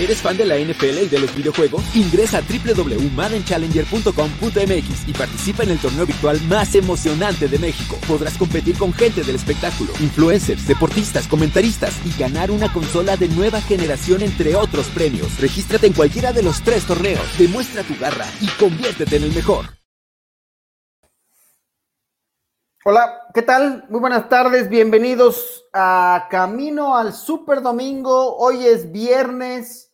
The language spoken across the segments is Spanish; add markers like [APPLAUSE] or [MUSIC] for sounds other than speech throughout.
¿Eres fan de la NFL y de los videojuegos? Ingresa a www.maddenchallenger.com.mx y participa en el torneo virtual más emocionante de México. Podrás competir con gente del espectáculo, influencers, deportistas, comentaristas y ganar una consola de nueva generación entre otros premios. Regístrate en cualquiera de los tres torneos, demuestra tu garra y conviértete en el mejor. Hola, ¿qué tal? Muy buenas tardes, bienvenidos a Camino al Super Domingo. Hoy es viernes.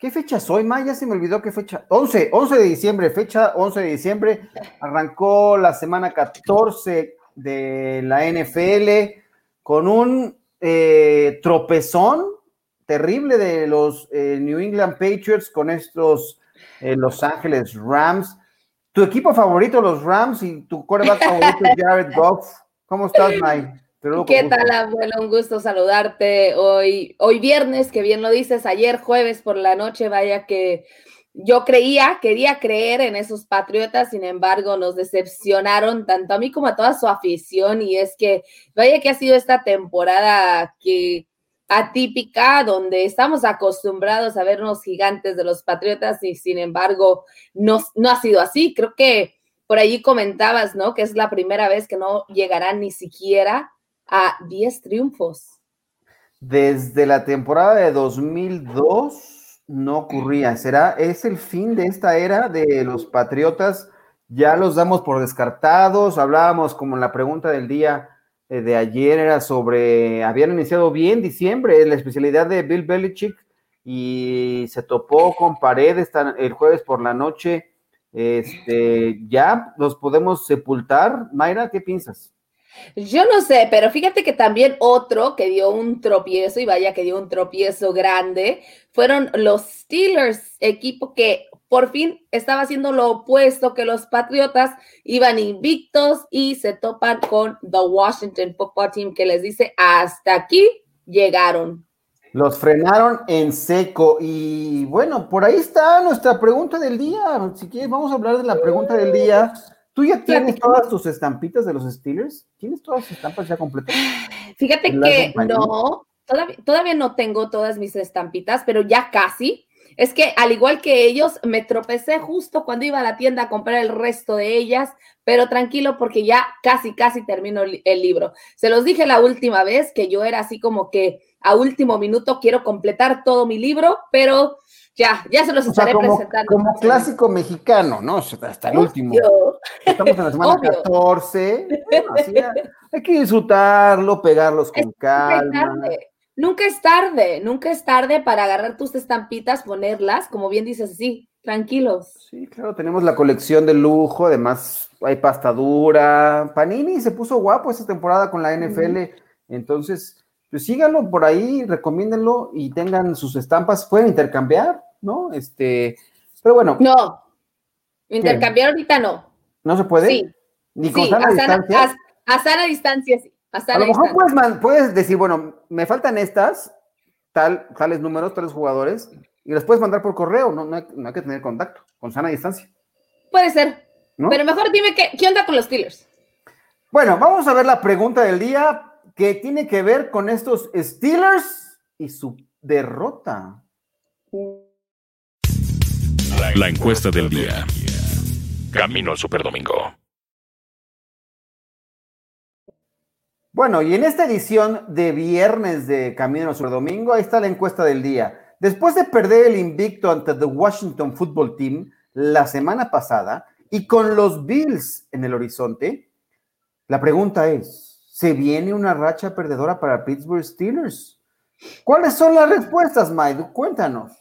¿Qué fecha soy, Ma? Ya se me olvidó qué fecha. 11, 11 de diciembre, fecha 11 de diciembre. Arrancó la semana 14 de la NFL con un eh, tropezón terrible de los eh, New England Patriots con estos eh, Los Ángeles Rams tu equipo favorito, los Rams, y tu coreback favorito, [LAUGHS] Jared Goff. ¿Cómo estás, Mike? ¿Qué tal, abuelo? Un gusto saludarte hoy, hoy viernes, que bien lo dices, ayer jueves por la noche, vaya que yo creía, quería creer en esos patriotas, sin embargo, nos decepcionaron tanto a mí como a toda su afición, y es que vaya que ha sido esta temporada que atípica, donde estamos acostumbrados a vernos gigantes de los Patriotas y sin embargo no, no ha sido así. Creo que por allí comentabas, ¿no? Que es la primera vez que no llegarán ni siquiera a 10 triunfos. Desde la temporada de 2002 no ocurría. ¿Será? ¿Es el fin de esta era de los Patriotas? Ya los damos por descartados. Hablábamos como en la pregunta del día eh, de ayer era sobre, habían iniciado bien diciembre, la especialidad de Bill Belichick y se topó con paredes el jueves por la noche. Este, ya los podemos sepultar. Mayra, ¿qué piensas? Yo no sé, pero fíjate que también otro que dio un tropiezo, y vaya que dio un tropiezo grande, fueron los Steelers, equipo que por fin estaba haciendo lo opuesto que los Patriotas iban invictos y se topan con The Washington Football Team que les dice hasta aquí llegaron. Los frenaron en seco y bueno, por ahí está nuestra pregunta del día. Si quieres, vamos a hablar de la pregunta del día. ¿Tú ya tienes todas tus estampitas de los Steelers? ¿Tienes todas las estampas ya completas? Fíjate que no, todavía, todavía no tengo todas mis estampitas, pero ya casi es que al igual que ellos, me tropecé justo cuando iba a la tienda a comprar el resto de ellas, pero tranquilo porque ya casi, casi termino el, libro. Se los dije la última vez que yo era así como que a último minuto quiero completar todo mi libro, pero ya, ya se los estaré presentando. Como clásico mexicano, ¿no? Hasta el último. Estamos en la semana 14. [LAUGHS] hay que disfrutarlo, pegarlos con calma. Nunca es tarde, nunca es tarde para agarrar tus estampitas, ponerlas, como bien dices, sí, tranquilos. Sí, claro, tenemos la colección de lujo, además hay pasta dura. Panini se puso guapo esta temporada con la NFL, entonces, pues síganlo por ahí, recomiéndenlo y tengan sus estampas, pueden intercambiar, ¿no? Este, pero bueno. No, intercambiar ahorita no. ¿No se puede? Sí. Ni con sana distancia. a sana distancia sí a lo mejor puedes, puedes, decir, bueno, me faltan estas, tal, tales números, tales jugadores, y las puedes mandar por correo, no, no, hay, que tener contacto, con sana distancia. Puede ser. Pero mejor dime qué, qué onda con los Steelers. Bueno, vamos a ver la pregunta del día que tiene que ver con estos Steelers y su derrota. La encuesta del día. Camino al Superdomingo. Bueno, y en esta edición de viernes de Camino Sur Domingo, ahí está la encuesta del día. Después de perder el invicto ante the Washington Football Team la semana pasada y con los Bills en el horizonte, la pregunta es, ¿se viene una racha perdedora para Pittsburgh Steelers? ¿Cuáles son las respuestas, Mike? Cuéntanos.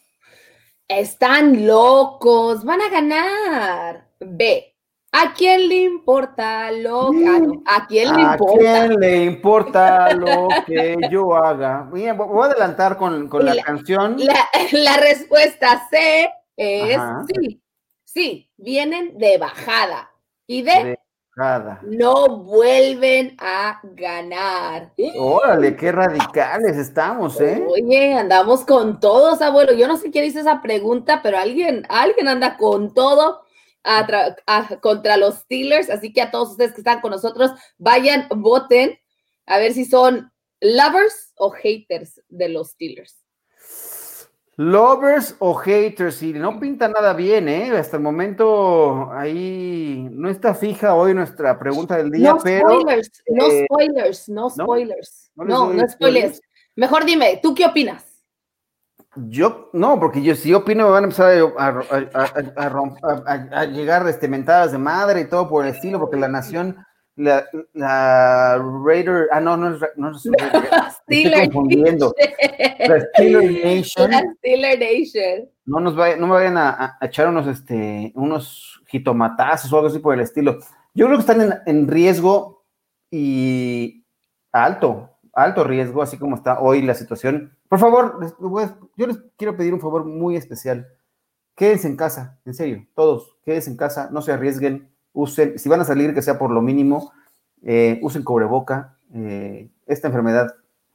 Están locos, van a ganar. B. ¿A quién le importa lo que ¿A quién le importa? ¿A quién le [LAUGHS] importa lo que yo haga? voy a adelantar con, la, canción. La, respuesta C es sí. Sí, vienen de bajada. Y de, bajada. no vuelven a ganar. Órale, qué radicales estamos, ¿eh? Oye, andamos con todos, abuelo. Yo no sé qué dice esa pregunta, pero alguien, alguien anda con todo contra los Steelers. Así que a todos ustedes que están con nosotros, vayan, voten a ver si son lovers o haters de los Steelers. Lovers o haters, y no pinta nada bien, ¿eh? Hasta el momento ahí no está fija hoy nuestra pregunta del día, no pero. Spoilers, no eh, spoilers, no spoilers, no, no, no spoilers. Mejor dime, ¿tú qué opinas? Yo, no, porque yo si opino me van a empezar a, llegar este, mentadas de madre y todo por el estilo, porque la nación la, la Raider, ah, no, no es, no es [LAUGHS] Steeler confundiendo. [LAUGHS] La Steeler Nation. La Steeler Nation. No nos vayan, no me vayan a, a, echar unos, este, unos jitomatazos o algo así por el estilo. Yo creo que están en, en riesgo y alto, alto riesgo, así como está hoy la situación. Por favor, yo les quiero pedir un favor muy especial. Quédense en casa, en serio, todos, quédense en casa, no se arriesguen usen, si van a salir, que sea por lo mínimo, eh, usen cobreboca. Eh, esta enfermedad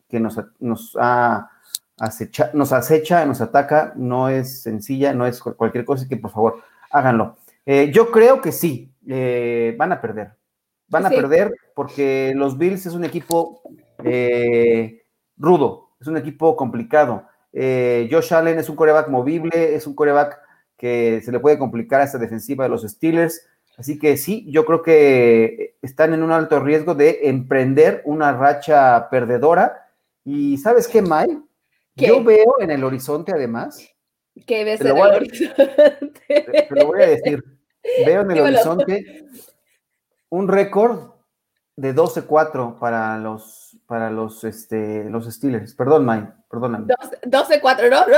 que nos, nos, ha acecha, nos acecha, nos ataca, no es sencilla, no es cualquier cosa, que por favor háganlo. Eh, yo creo que sí, van a perder. Van a perder porque los Bills es un equipo rudo, es un equipo complicado. Josh Allen es un coreback movible, es un coreback que se le puede complicar a esta defensiva de los Steelers. Así que sí, yo creo que están en un alto riesgo de emprender una racha perdedora. Y ¿sabes qué, May? Yo veo en el horizonte, además. ¿Qué ves en el horizonte? Te, lo voy a decir. Veo en [LAUGHS] el horizonte un récord de 12-4 para los para los, este, los Steelers. Perdón, May, perdóname. 12-4, no, no,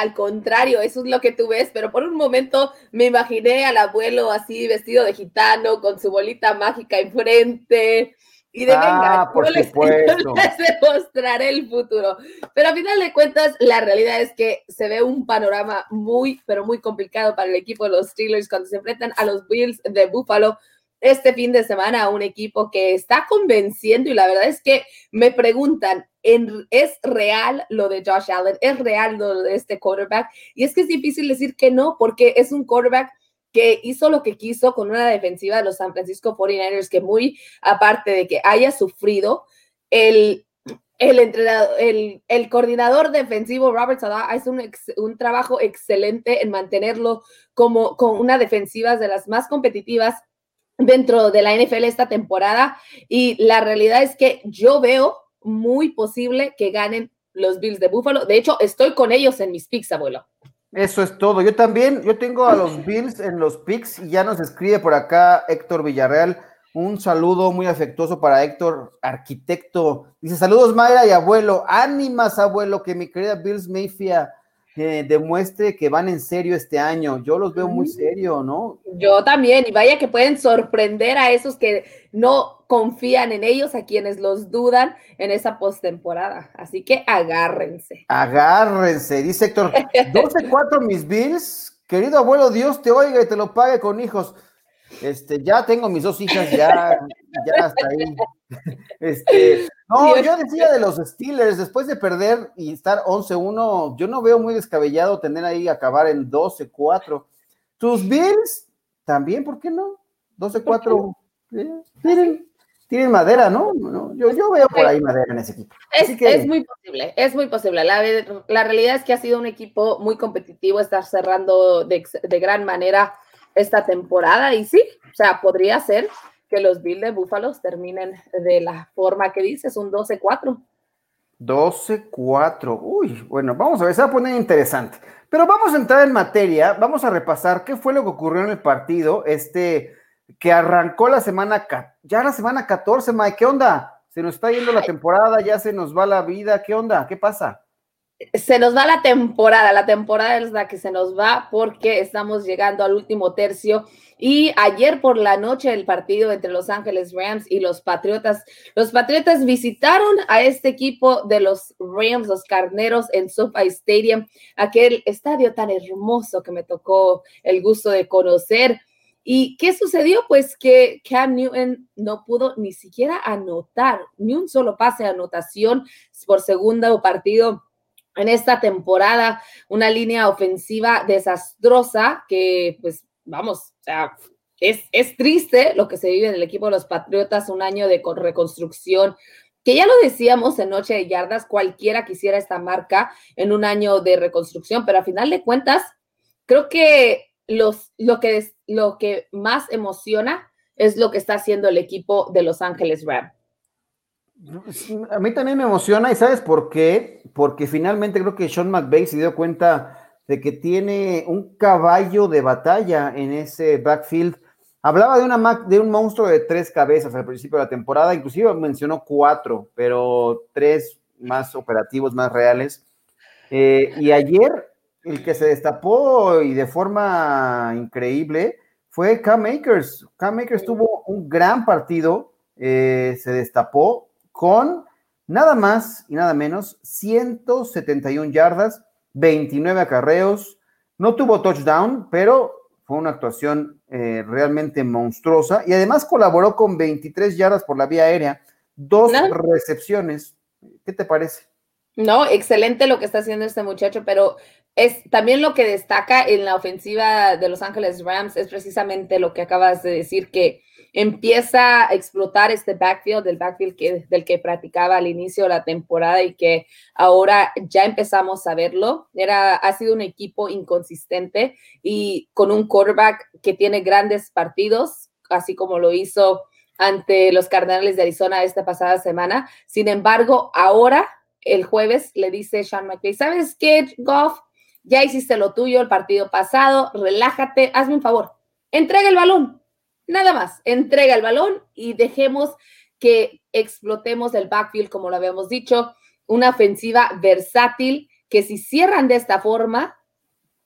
al, contrario, eso es lo que tú ves, pero por un momento me imaginé al abuelo así vestido de gitano, con su bolita mágica enfrente. Y de venga, ah, por [LAUGHS] yo les, demostraré el futuro. Pero a final de cuentas, la realidad es que se ve un panorama muy, pero muy complicado para el equipo de los Steelers cuando se enfrentan a los Bills de Buffalo este fin de semana a un equipo que está convenciendo y la verdad es que me preguntan, ¿es real lo de Josh Allen? ¿Es real lo de este quarterback? Y es que es difícil decir que no, porque es un quarterback que hizo lo que quiso con una defensiva de los San Francisco 49ers que muy aparte de que haya sufrido, el, el, entrenador, el, el coordinador defensivo Robert Sala hace un, un, trabajo excelente en mantenerlo como con una defensiva de las más competitivas dentro de la NFL esta temporada y la realidad es que yo veo muy posible que ganen los Bills de Buffalo. De hecho, estoy con ellos en mis picks, abuelo. Eso es todo. Yo también, yo tengo a los Bills en los picks y ya nos escribe por acá Héctor Villarreal. Un saludo muy afectuoso para Héctor, arquitecto. Dice, saludos Mayra y abuelo. Ánimas, abuelo, que mi querida Bills Mayfield demuestre que van en serio este año. Yo los veo muy mm. serio, ¿no? Yo también, y vaya que pueden sorprender a esos que no confían en ellos, a quienes los dudan en esa postemporada. Así que agárrense. Agárrense, dice Héctor. [LAUGHS] 12-4 mis Bills. Querido abuelo, Dios te oiga y te lo pague con hijos. Este, ya tengo mis dos hijas, ya, ya hasta ahí. Este, no, yo decía de los Steelers, después de perder y estar 11-1, yo no veo muy descabellado tener ahí acabar en 12-4. Tus Bills, también, ¿por qué no? 12-4, eh, tienen, madera, ¿no? yo, yo, veo por ahí madera en ese equipo. Es, es muy posible, es muy posible. La, la, realidad es que ha sido un equipo muy competitivo, está cerrando de, de gran manera esta temporada y sí, o sea, podría ser que los Bills de Búfalos terminen de la forma que dices, un 12-4. 12-4. Uy, bueno, vamos a ver, se va a poner interesante. Pero vamos a entrar en materia, vamos a repasar qué fue lo que ocurrió en el partido, este que arrancó la semana, ya la semana 14, Mike, ¿qué onda? Se nos está yendo la temporada, ya se nos va la vida, ¿qué onda? ¿Qué pasa? Se nos va la temporada, la temporada es la que se nos va porque estamos llegando al último tercio y ayer por la noche el partido entre Los Ángeles Rams y los Patriotas, los Patriotas visitaron a este equipo de los Rams, los Carneros en SoFi Stadium, aquel estadio tan hermoso que me tocó el gusto de conocer. ¿Y qué sucedió? Pues que Cam Newton no pudo ni siquiera anotar ni un solo pase de anotación por segundo partido en esta temporada, una línea ofensiva desastrosa que, pues, vamos, o sea, es, es triste lo que se vive en el equipo de los Patriotas, un año de reconstrucción que ya lo decíamos en Noche de Yardas, cualquiera quisiera esta marca en un año de reconstrucción, pero a final de cuentas, creo que los, lo, que lo que más emociona es lo que está haciendo el equipo de Los Ángeles Rams. A mí también me emociona, y ¿sabes por qué? Porque finalmente creo que Sean McVay se dio cuenta de que tiene un caballo de batalla en ese backfield Hablaba de, una, de un monstruo de tres cabezas al principio de la temporada, inclusive mencionó cuatro, pero tres más operativos, más reales. Eh, y ayer el que se destapó y de forma increíble fue Cam Makers. Cam Makers tuvo un gran partido, eh, se destapó con nada más y nada menos 171 yardas, 29 acarreos. No tuvo touchdown, pero fue una actuación eh, realmente monstruosa y además colaboró con 23 yardas por la vía aérea, dos recepciones. ¿Qué te parece? No, excelente lo que está haciendo este muchacho, pero es también lo que destaca en la ofensiva de Los Ángeles Rams es precisamente lo que acabas de decir, que empieza a explotar este backfield, del backfield que, del que practicaba al inicio de la temporada y que ahora ya empezamos a verlo. Era, ha sido un equipo inconsistente y con un quarterback que tiene grandes partidos, así como lo hizo ante los Cardenales de Arizona esta pasada semana. Sin embargo, ahora, el jueves, le dice Sean McVay, ¿sabes qué, Goff? Ya hiciste lo tuyo el partido pasado, relájate, hazme un favor, entrega el balón, Nada más, entrega el balón y dejemos que explotemos el backfield, como lo habíamos dicho, una ofensiva versátil que si cierran de esta forma,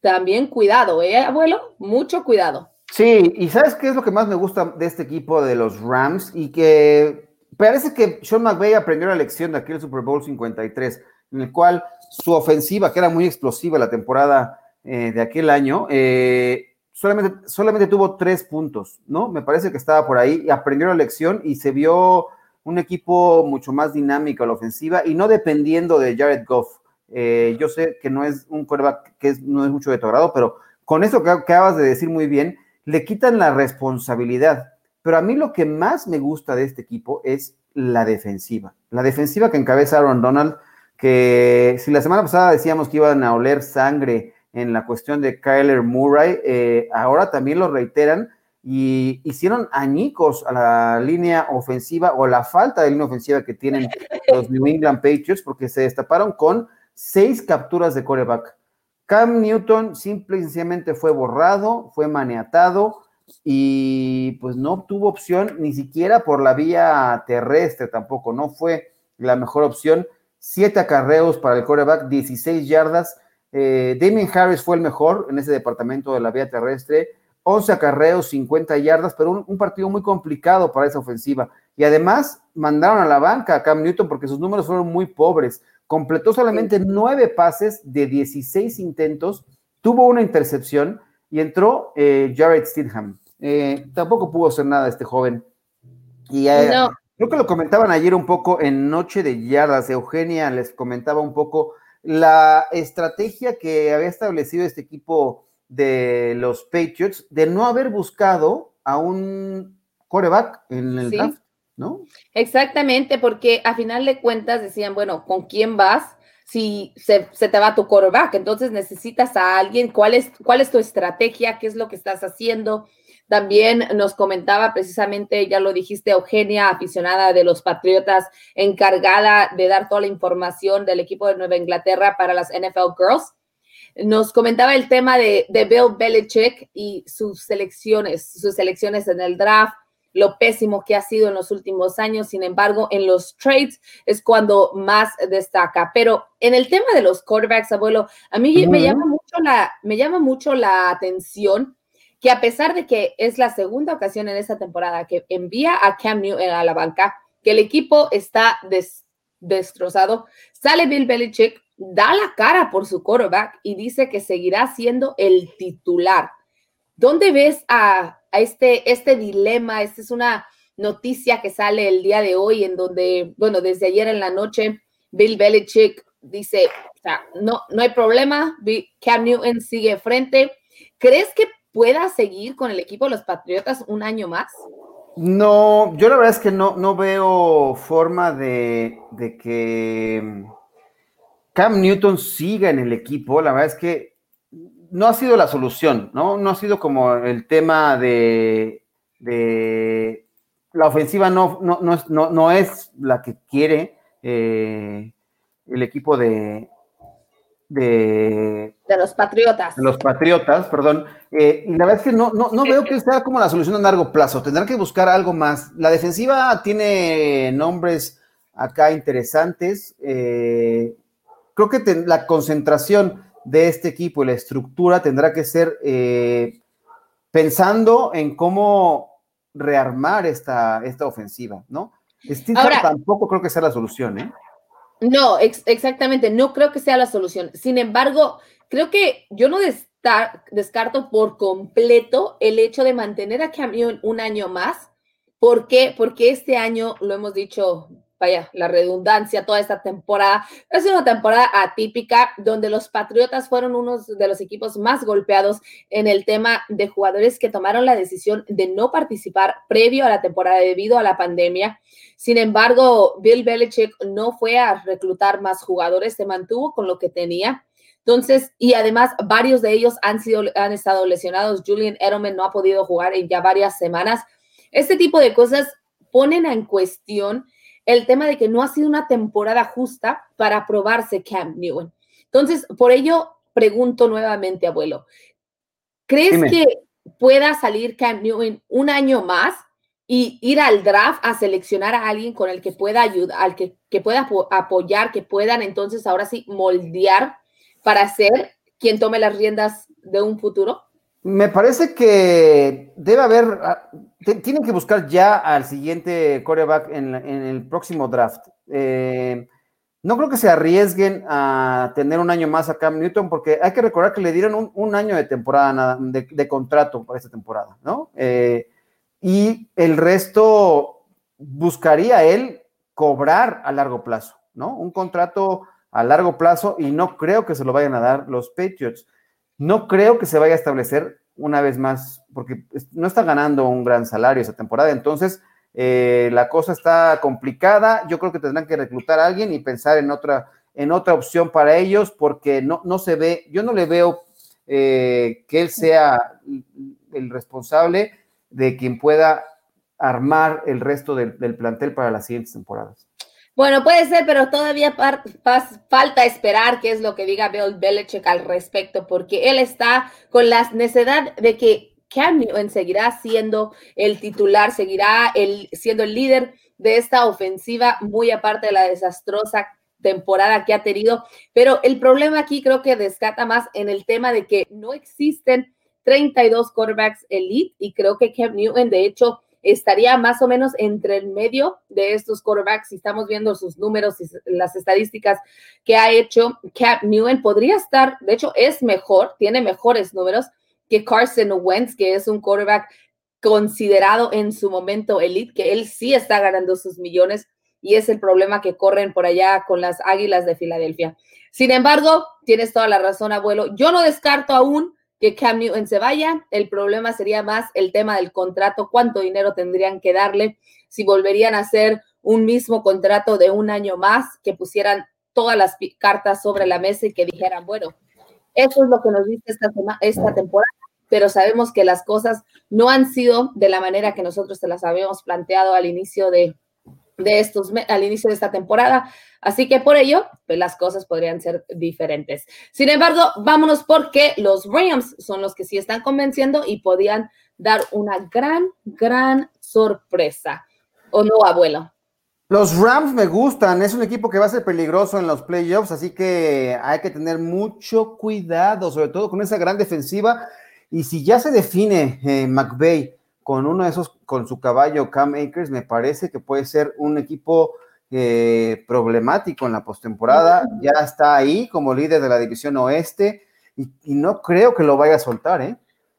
también cuidado, ¿eh, abuelo? Mucho cuidado. Sí, y ¿sabes qué es lo que más me gusta de este equipo de los Rams? Y que parece que Sean McVay aprendió la lección de aquel Super Bowl 53, en el cual su ofensiva, que era muy explosiva la temporada eh, de aquel año, eh, solamente, solamente tuvo tres puntos, ¿no? Me parece que estaba por ahí y aprendió la lección y se vio un equipo mucho más dinámico a la ofensiva y no dependiendo de Jared Goff. Eh, yo sé que no es un quarterback que no es mucho de tu agrado, pero con eso que acabas de decir muy bien, le quitan la responsabilidad. Pero a mí lo que más me gusta de este equipo es la defensiva. La defensiva que encabeza Aaron Donald, que si la semana pasada decíamos que iban a oler sangre en la cuestión de Kyler Murray, eh, ahora también lo reiteran y hicieron añicos a la línea ofensiva o la falta de línea ofensiva que tienen los New England Patriots porque se destaparon con seis capturas de coreback. Cam Newton simple y sencillamente fue borrado, fue maniatado y pues no tuvo opción ni siquiera por la vía terrestre tampoco, no fue la mejor opción. Siete acarreos para el coreback, 16 yardas, eh, Damien Harris fue el mejor en ese departamento de la vía terrestre. 11 acarreos, 50 yardas, pero un, partido muy complicado para esa ofensiva. Y además mandaron a la banca a Cam Newton porque sus números fueron muy pobres. Completó solamente nueve pases de 16 intentos, tuvo una intercepción y entró eh, Jared Stidham. Eh, tampoco pudo hacer nada este joven. Y creo que lo comentaban ayer un poco en Noche de Yardas. Eugenia les comentaba un poco la estrategia que había establecido este equipo de los Patriots de no haber buscado a un coreback en el draft, ¿no? Exactamente, porque a final de cuentas decían, bueno, ¿con quién vas? Si se, te va tu coreback, entonces necesitas a alguien, ¿cuál es, cuál es tu estrategia? ¿Qué es lo que estás haciendo? También nos comentaba precisamente, ya lo dijiste, Eugenia, aficionada de los Patriotas, encargada de dar toda la información del equipo de Nueva Inglaterra para las NFL Girls. Nos comentaba el tema de, Bill Belichick y sus selecciones, sus selecciones en el draft, lo pésimo que ha sido en los últimos años. Sin embargo, en los trades es cuando más destaca. Pero en el tema de los quarterbacks, abuelo, a mí me, llama mucho la, me llama mucho la atención que a pesar de que es la segunda ocasión en esta temporada que envía a Cam Newton a la banca, que el equipo está destrozado, sale Bill Belichick, da la cara por su quarterback y dice que seguirá siendo el titular. ¿Dónde ves a, este, este dilema? Esta es una noticia que sale el día de hoy en donde, bueno, desde ayer en la noche, Bill Belichick dice, o sea, no, no hay problema, Cam Newton sigue frente. ¿Crees que pueda seguir con el equipo de los Patriotas un año más? No, yo la verdad es que no, no veo forma de, de que Cam Newton siga en el equipo. La verdad es que no ha sido la solución, ¿no? No ha sido como el tema de, de la ofensiva no, no, no, no es la que quiere eh, el equipo de, de, de, los Patriotas. De los Patriotas, perdón. Eh, y la verdad es que no, no, no veo que sea como la solución a largo plazo. Tendrán que buscar algo más. La defensiva tiene nombres acá interesantes. Eh, creo que ten, la concentración de este equipo y la estructura tendrá que ser eh, pensando en cómo rearmar esta, esta ofensiva, ¿no? Ahora, tampoco creo que sea la solución, ¿eh? No, ex exactamente, no creo que sea la solución. Sin embargo, creo que yo no descarto por completo el hecho de mantener a Cam Newton un año más. ¿Por qué? Porque este año, lo hemos dicho vaya, la redundancia, toda esta temporada. Es una temporada atípica donde los Patriotas fueron unos de los equipos más golpeados en el tema de jugadores que tomaron la decisión de no participar previo a la temporada debido a la pandemia. Sin embargo, Bill Belichick no fue a reclutar más jugadores, se mantuvo con lo que tenía. Entonces, y además varios de ellos han sido han estado lesionados. Julian Edelman no ha podido jugar en ya varias semanas. Este tipo de cosas ponen en cuestión el tema de que no ha sido una temporada justa para probarse Cam Newton. Entonces, por ello pregunto nuevamente, abuelo, ¿crees Dime. que pueda salir Cam Newton un año más y ir al draft a seleccionar a alguien con el que pueda ayudar, al que, que pueda apoyar, que puedan entonces ahora sí moldear para ser quien tome las riendas de un futuro? Me parece que debe haber, ah, tienen que buscar ya al siguiente coreback en, en el próximo draft. Eh, no creo que se arriesguen a tener un año más a Cam Newton, porque hay que recordar que le dieron un, año de temporada, de, de, contrato para esta temporada, ¿no? Eh, y el resto buscaría él cobrar a largo plazo, ¿no? Un contrato a largo plazo y no creo que se lo vayan a dar los Patriots. No creo que se vaya a establecer una vez más, porque no está ganando un gran salario esa temporada, entonces eh, la cosa está complicada. Yo creo que tendrán que reclutar a alguien y pensar en otra, en otra opción para ellos, porque no, no se ve, yo no le veo eh, que él sea el responsable de quien pueda armar el resto del, del plantel para las siguientes temporadas. Bueno, puede ser, pero todavía falta esperar qué es lo que diga Bill Belichick al respecto, porque él está con la necesidad de que Cam Newton seguirá siendo el titular, seguirá el, siendo el líder de esta ofensiva, muy aparte de la desastrosa temporada que ha tenido. Pero el problema aquí creo que descata más en el tema de que no existen 32 quarterbacks elite y creo que Cam Newton, de hecho, estaría más o menos entre el medio de estos quarterbacks. Si estamos viendo sus números y las estadísticas que ha hecho Cap Newton, podría estar, de hecho, es mejor, tiene mejores números que Carson Wentz, que es un quarterback considerado en su momento elite, que él sí está ganando sus millones y es el problema que corren por allá con las Águilas de Filadelfia. Sin embargo, tienes toda la razón, abuelo. Yo no descarto aún que Cam Newton se vaya. El problema sería más el tema del contrato, cuánto dinero tendrían que darle, si volverían a hacer un mismo contrato de un año más, que pusieran todas las cartas sobre la mesa y que dijeran, bueno, eso es lo que nos dice esta, esta temporada, pero sabemos que las cosas no han sido de la manera que nosotros se las habíamos planteado al inicio de, de estos, al inicio de esta temporada. Así que por ello, pues las cosas podrían ser diferentes. Sin embargo, vámonos porque los Rams son los que sí están convenciendo y podían dar una gran, gran sorpresa. ¿O no, abuelo? Los Rams me gustan, es un equipo que va a ser peligroso en los playoffs, así que hay que tener mucho cuidado, sobre todo con esa gran defensiva. Y si ya se define eh, McVeigh con uno de esos, con su caballo Cam Akers, me parece que puede ser un equipo eh, problemático en la postemporada. Ya está ahí como líder de la división oeste y, no creo que lo vaya a soltar, ¿eh?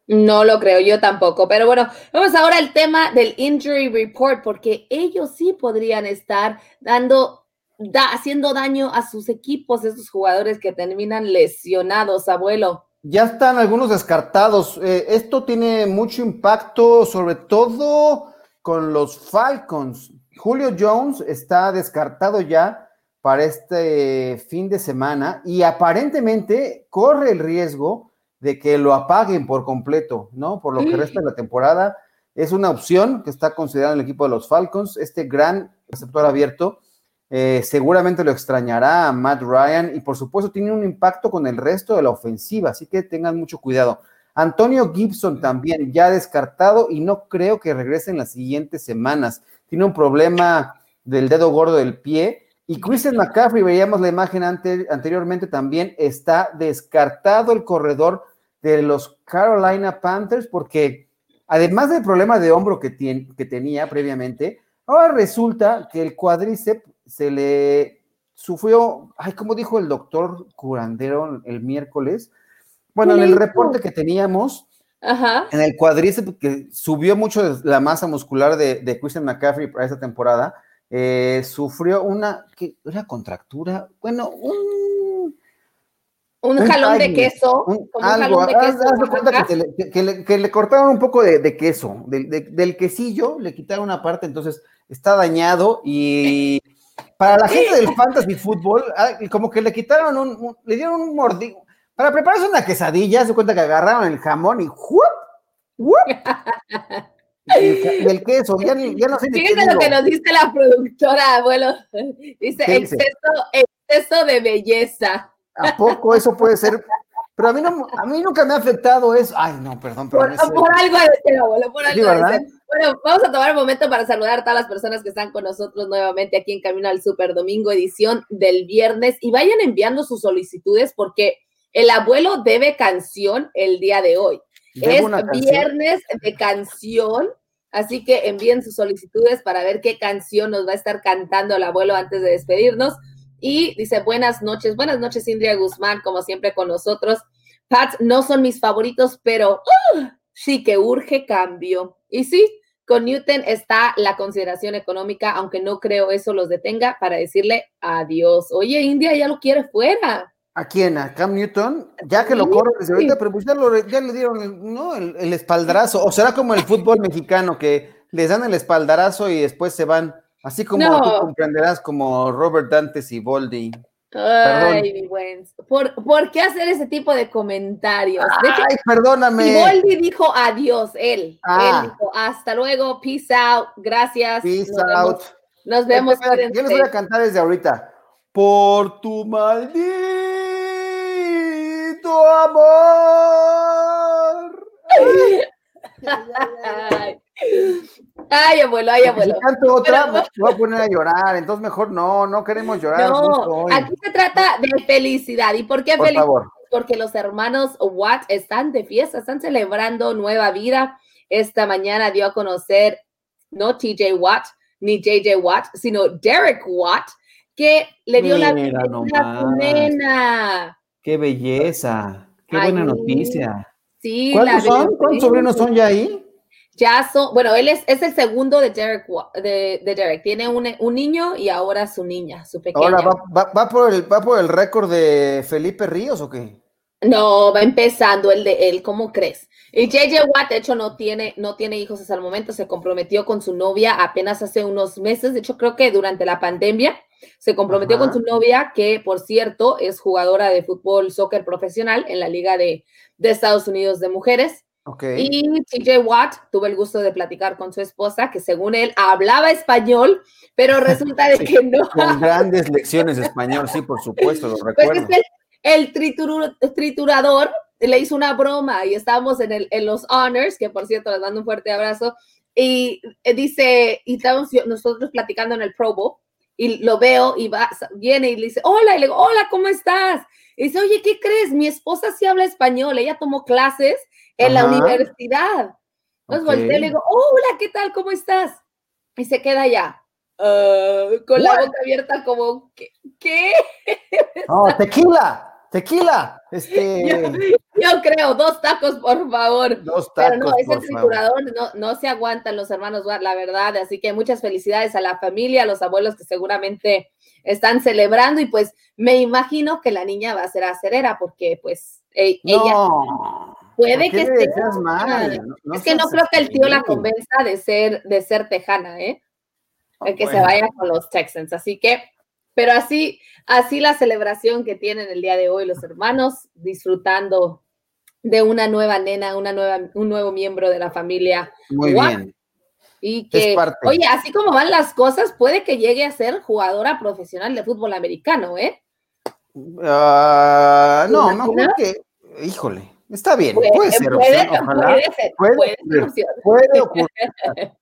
No lo creo, yo tampoco. Pero bueno, vamos ahora al tema del injury report, porque ellos sí podrían estar dando, da, haciendo daño a sus equipos, esos jugadores que terminan lesionados, abuelo. Ya están algunos descartados. Eh, esto tiene mucho impacto, sobre todo con los Falcons. Julio Jones está descartado ya para este fin de semana y aparentemente corre el riesgo de que lo apaguen por completo, ¿no? Por lo que resta de la temporada. Es una opción que está considerando el equipo de los Falcons, este gran receptor abierto. Eh, seguramente lo extrañará a Matt Ryan y por supuesto tiene un impacto con el resto de la ofensiva, así que tengan mucho cuidado. Antonio Gibson también ya descartado y no creo que regrese en las siguientes semanas. Tiene un problema del dedo gordo del pie. Y Christian McCaffrey, veíamos la imagen anteriormente también, está descartado el corredor de los Carolina Panthers porque además del problema de hombro que, que tenía previamente, ahora resulta que el cuádriceps se le sufrió, ay, como dijo el doctor curandero el miércoles, bueno, en el reporte que teníamos, en el cuádriceps, que subió mucho la masa muscular de, Christian McCaffrey para esta temporada, eh, sufrió una, ¿qué? una contractura, bueno, un... Un, jalón de queso. Un, algo, de queso. cuenta que, le, cortaron un poco de, queso, del quesillo, le quitaron una parte, entonces está dañado y para la gente del fantasy fútbol, como que le quitaron un, le dieron un mordido, para prepararse una quesadilla, se cuenta que agarraron el jamón y ¡jup! ¡jup! [LAUGHS] Y el, queso, ya, no sé ni Fíjate lo que nos dice la productora, abuelo. Dice, exceso, exceso de belleza. ¿A poco eso puede ser? Pero a mí, no, a mí nunca me ha afectado eso. Ay, no, perdón. Por, por algo de ser, abuelo, por algo de ser. Bueno, vamos a tomar un momento para saludar a todas las personas que están con nosotros nuevamente aquí en Camino al Super Domingo, edición del viernes. Y vayan enviando sus solicitudes porque el abuelo debe canción el día de hoy. Es viernes de canción, así que envíen sus solicitudes para ver qué canción nos va a estar cantando el abuelo antes de despedirnos. Y dice, buenas noches, buenas noches, Indria Guzmán, como siempre con nosotros. Pats no son mis favoritos, pero ¡uh! sí que urge cambio. Y sí, con Newton está la consideración económica, aunque no creo eso los detenga para decirle adiós. Oye, India ya lo quiere fuera. ¿A quién? ¿A Cam Newton? Ya que lo corre desde ahorita, pero pues ya, le dieron el, espaldarazo. O será como el fútbol mexicano, que les dan el espaldarazo y después se van, así como tú comprenderás, como Robert Dantes y Boldi. Ay, mi buen. ¿Por, qué hacer ese tipo de comentarios? Ay, perdóname. Boldi dijo adiós, él. Ah. Él dijo, hasta luego, peace out, gracias. Peace out. nos vemos. Yo les voy a cantar desde ahorita. Por tu maldito amor. [LAUGHS] Ay, [LAUGHS] abuelo, ay, abuelo. Si canto otra, me voy a poner a llorar, entonces mejor no, no queremos llorar. No, aquí se trata de felicidad. ¿Y por qué felicidad? Porque los hermanos Watt están de fiesta, están celebrando nueva vida. Esta mañana dio a conocer no TJ Watt ni JJ Watt, sino Derek Watt, que le dio la vida a su nena. Qué belleza, qué buena noticia. Sí, ¿Cuántos son? ¿Cuántos sobrinos son ya ahí? Ya son, bueno, él es, es el segundo de Derek, de, de Derek. Tiene un, un, niño y ahora su niña, su pequeña. Ahora, ¿va, va, por el, ¿va por el récord de Felipe Ríos o qué? No, va empezando el de él, ¿cómo crees? Y JJ Watt, de hecho, no tiene, no tiene hijos hasta el momento, se comprometió con su novia apenas hace unos meses, de hecho, creo que durante la pandemia se comprometió con su novia, que por cierto es jugadora de fútbol, soccer profesional en la Liga de, de Estados Unidos de Mujeres. Y TJ Watt tuvo el gusto de platicar con su esposa, que según él hablaba español, pero resulta de [LAUGHS] que no. Con grandes [LAUGHS] lecciones de español, sí, por supuesto, lo pues recuerdo. el, triturador le hizo una broma y estábamos en, el, en los honors, que por cierto les mando un fuerte abrazo, y eh, dice, y estamos nosotros platicando en el Pro Bowl, y lo veo y va, viene y le dice, hola, y le digo, hola, ¿cómo estás? Y dice, oye, ¿qué crees? Mi esposa sí habla español, ella tomó clases en la universidad. Entonces volteé y le digo, hola, ¿qué tal? ¿Cómo estás? Y se queda allá, ah, con la boca abierta como, ¿qué? ¿Qué? [LAUGHS] Oh, tequila, tequila. Este... [LAUGHS] Yo, creo, dos tacos, por favor. Dos tacos, Pero no, ese triturador no, no se aguantan los hermanos, la verdad. Así que muchas felicidades a la familia, a los abuelos que seguramente están celebrando y pues me imagino que la niña va a ser acerera porque pues e, ella... Puede que deseas mal? No- no es que no creo que el tío la convenza de ser, de ser tejana, ¿eh? El que se vaya con los Texans. Así que, pero así, así la celebración que tienen el día de hoy los hermanos, disfrutando de una nueva nena, una nueva, un nuevo miembro de la familia. Muy bien. Y que, oye, así como van las cosas, puede que llegue a ser jugadora profesional de fútbol americano, ¿eh? Ah, no, ¿Te mejor imaginas? que, híjole, está bien, Puede, puede ser puede, opción, ojalá. puede ser, Puede puede ocurrir. opción. Puede ocurrir.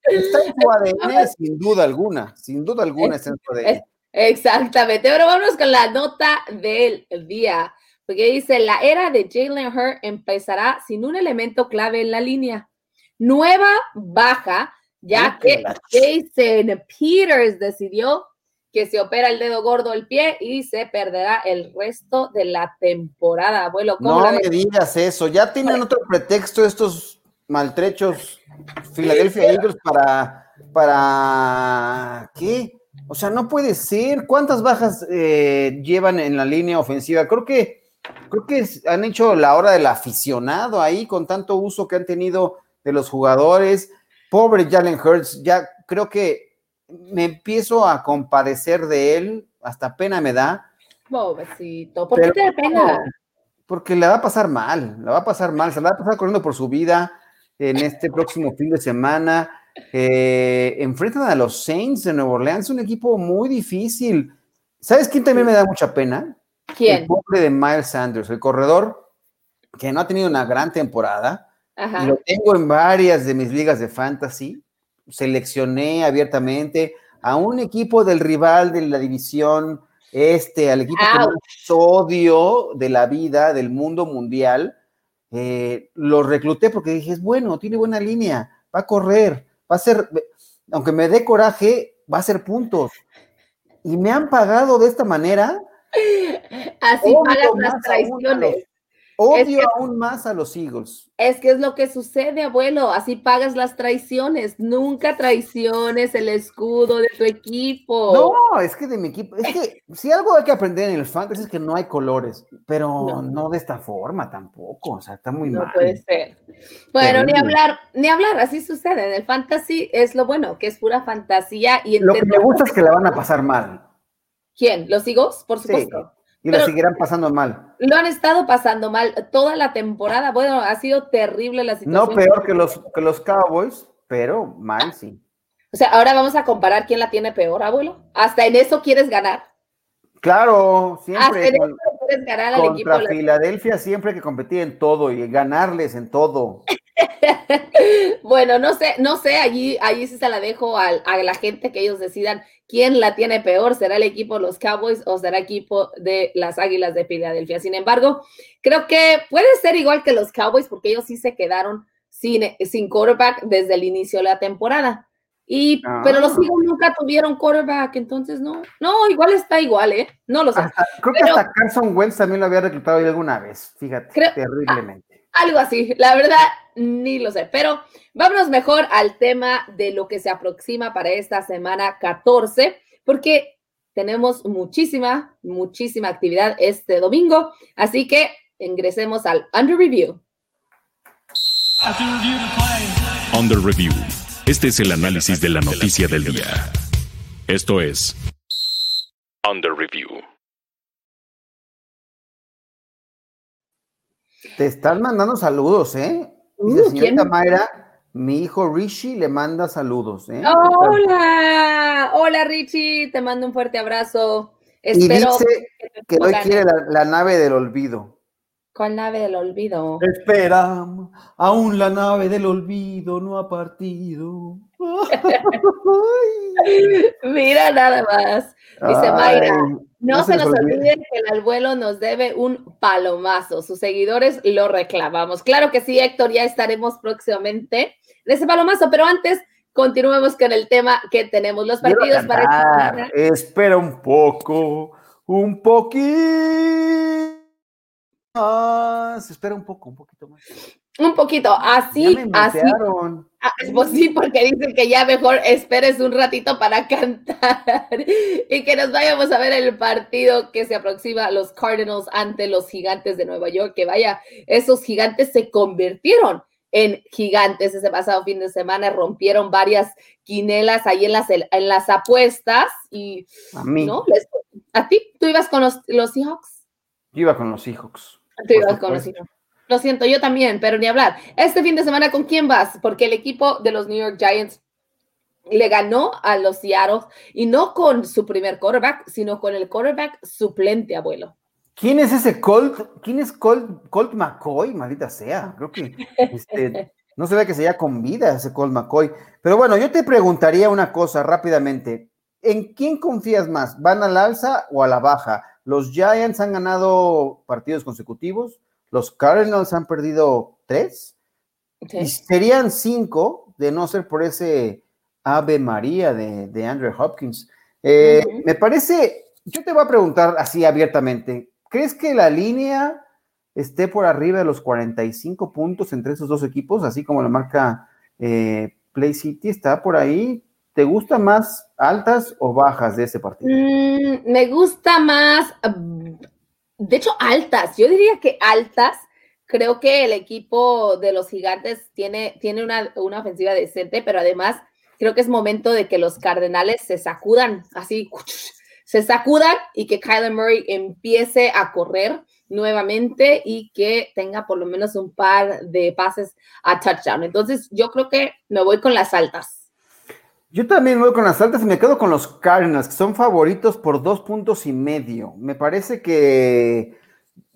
Está en su ADN, [LAUGHS] sin duda alguna, sin duda alguna está en su ADN. Exactamente, pero vamos con la nota del día, porque dice, la era de Jalen Hurt empezará sin un elemento clave en la línea. Nueva baja, ya que Jason Peters decidió que se opera el dedo gordo del pie y se perderá el resto de la temporada. Abuelo, ¿cómo No me digas eso, ya tienen otro pretexto estos maltrechos Philadelphia Eagles para, para, ¿qué? O sea, no puede ser. ¿Cuántas bajas eh, llevan en la línea ofensiva? Creo que, creo que han hecho la hora del aficionado ahí con tanto uso que han tenido de los jugadores. Pobre Jalen Hurts, ya creo que me empiezo a compadecer de él, hasta pena me da. Pobrecito, ¿por qué te da pena? Porque la va a pasar mal, la va a pasar mal, se la va a pasar corriendo por su vida en este próximo fin de semana. Eh, enfrentan a los Saints de Nueva Orleans, un equipo muy difícil. ¿Sabes quién también me da mucha pena? El ¿Quién? pobre de Miles Sanders, el corredor que no ha tenido una gran temporada. Y lo tengo en varias de mis ligas de fantasy. Seleccioné abiertamente a un equipo del rival de la división este, al equipo que Ouch. más odio de la vida, del mundo mundial. Eh, lo recluté porque dije, es bueno, tiene buena línea, va a correr, va a ser, aunque me dé coraje, va a hacer puntos. Y me han pagado de esta manera. Así pagas más las traiciones. Odio que- aún más a los Eagles. Es que es lo que sucede, abuelo. Así pagas las traiciones. Nunca traiciones el escudo de tu equipo. No, es que de mi equipo, es que si algo hay que aprender en el fantasy es que no hay colores, pero No. no, de esta forma tampoco, o sea, está muy No mal. puede ser. Bueno, ni hablar, ni hablar, así sucede. En el fantasy es lo bueno, que es pura fantasía y Lo que me gusta es que la van a pasar mal, ¿Quién? ¿Los Eagles? Por sí, supuesto. y la seguirán pasando mal. Lo han estado pasando mal toda la temporada. Bueno, ha sido terrible la situación. No peor que los, que los Cowboys, pero mal sí. O sea, ahora vamos a comparar quién la tiene peor, abuelo. Hasta en eso quieres ganar. Claro, Hasta siempre en con- eso quieres ganar al equipo. contra la- Filadelfia siempre que competir en todo y ganarles en todo. [LAUGHS] Bueno, no sé, no sé, allí, allí sí se la dejo al- a, la gente que ellos decidan quién la tiene peor, será el equipo de los Cowboys o será el equipo de las Águilas de Filadelfia. Sin embargo, creo que puede ser igual que los Cowboys porque ellos sí se quedaron sin, sin quarterback desde el inicio de la temporada. Y, Ah. pero los Eagles nunca tuvieron quarterback, entonces no, no, igual está igual, ¿eh? No lo sé. Hasta- creo Pero- que hasta Carson Wentz también lo había reclutado alguna vez, fíjate, Creo- terriblemente. Algo así, la verdad, ni lo sé. Pero vámonos mejor al tema de lo que se aproxima para esta semana 14, porque tenemos muchísima, muchísima actividad este domingo. Así que ingresemos al Under Review. Under Review. Este es el análisis de la noticia del día. Esto es Under Review. Te están mandando saludos, ¿eh? Uh, Dice, señorita ¿quién? Mayra, mi hijo Rishi le manda saludos, ¿eh? Hola, hola Richie, te mando un fuerte abrazo. Y Espero dice te que hoy quiere la, la nave del olvido. Con nave del olvido. Espera, aún la nave del olvido no ha partido. [LAUGHS] Mira nada más. Dice Mayra, No, no se se nos olvide. olvide que el abuelo nos debe un palomazo. Sus seguidores lo reclamamos. Claro que sí, Héctor, ya estaremos próximamente de ese palomazo, pero antes continuemos con el tema que tenemos, los partidos para. Espera un poco, un poquito más. Espera un poco, un poquito más. Un poquito, así, así. Ah, pues sí, porque dicen que ya mejor esperes un ratito para [LAUGHS] cantar y que nos vayamos a ver el partido que se aproxima a los Cardinals ante los gigantes de Nueva York. Que vaya, esos gigantes se convirtieron en gigantes ese pasado fin de semana, rompieron varias quinelas ahí en las, en las apuestas y a mí. ¿no? ¿A ti? ¿Tú ibas con los, los Seahawks? Yo iba con los Seahawks. Lo siento, yo también, pero ni hablar. Este fin de semana, ¿con quién vas? Porque el equipo de los New York Giants le ganó a los Seattle y no con su primer quarterback, sino con el quarterback suplente, abuelo. ¿Quién es ese Colt? ¿Quién es Colt, Colt McCoy? Maldita sea. Creo que este, [LAUGHS] no se ve que se haya con vida ese Colt McCoy. Pero bueno, yo te preguntaría una cosa rápidamente. ¿En quién confías más? ¿Van al alza o a la baja? Los Giants han ganado partidos consecutivos. Los Cardinals han perdido tres. Y serían cinco de no ser por ese Ave María de, Andrew Hopkins. Eh, me parece, yo te voy a preguntar así abiertamente, ¿crees que la línea esté por arriba de los 45 puntos entre esos dos equipos, así como la marca eh, Play City está por ahí? ¿Te gusta más altas o bajas de ese partido? Mm, me gusta más de hecho, altas. Yo diría que altas. Creo que el equipo de los gigantes tiene, tiene una, una ofensiva decente, pero además creo que es momento de que los Cardenales se sacudan, así, [LAUGHS] se sacudan y que Kyler Murray empiece a correr nuevamente y que tenga por lo menos un par de pases a touchdown. Entonces, yo creo que me voy con las altas. Yo también voy con las altas y me quedo con los Cardinals, que son favoritos por dos puntos y medio. Me parece que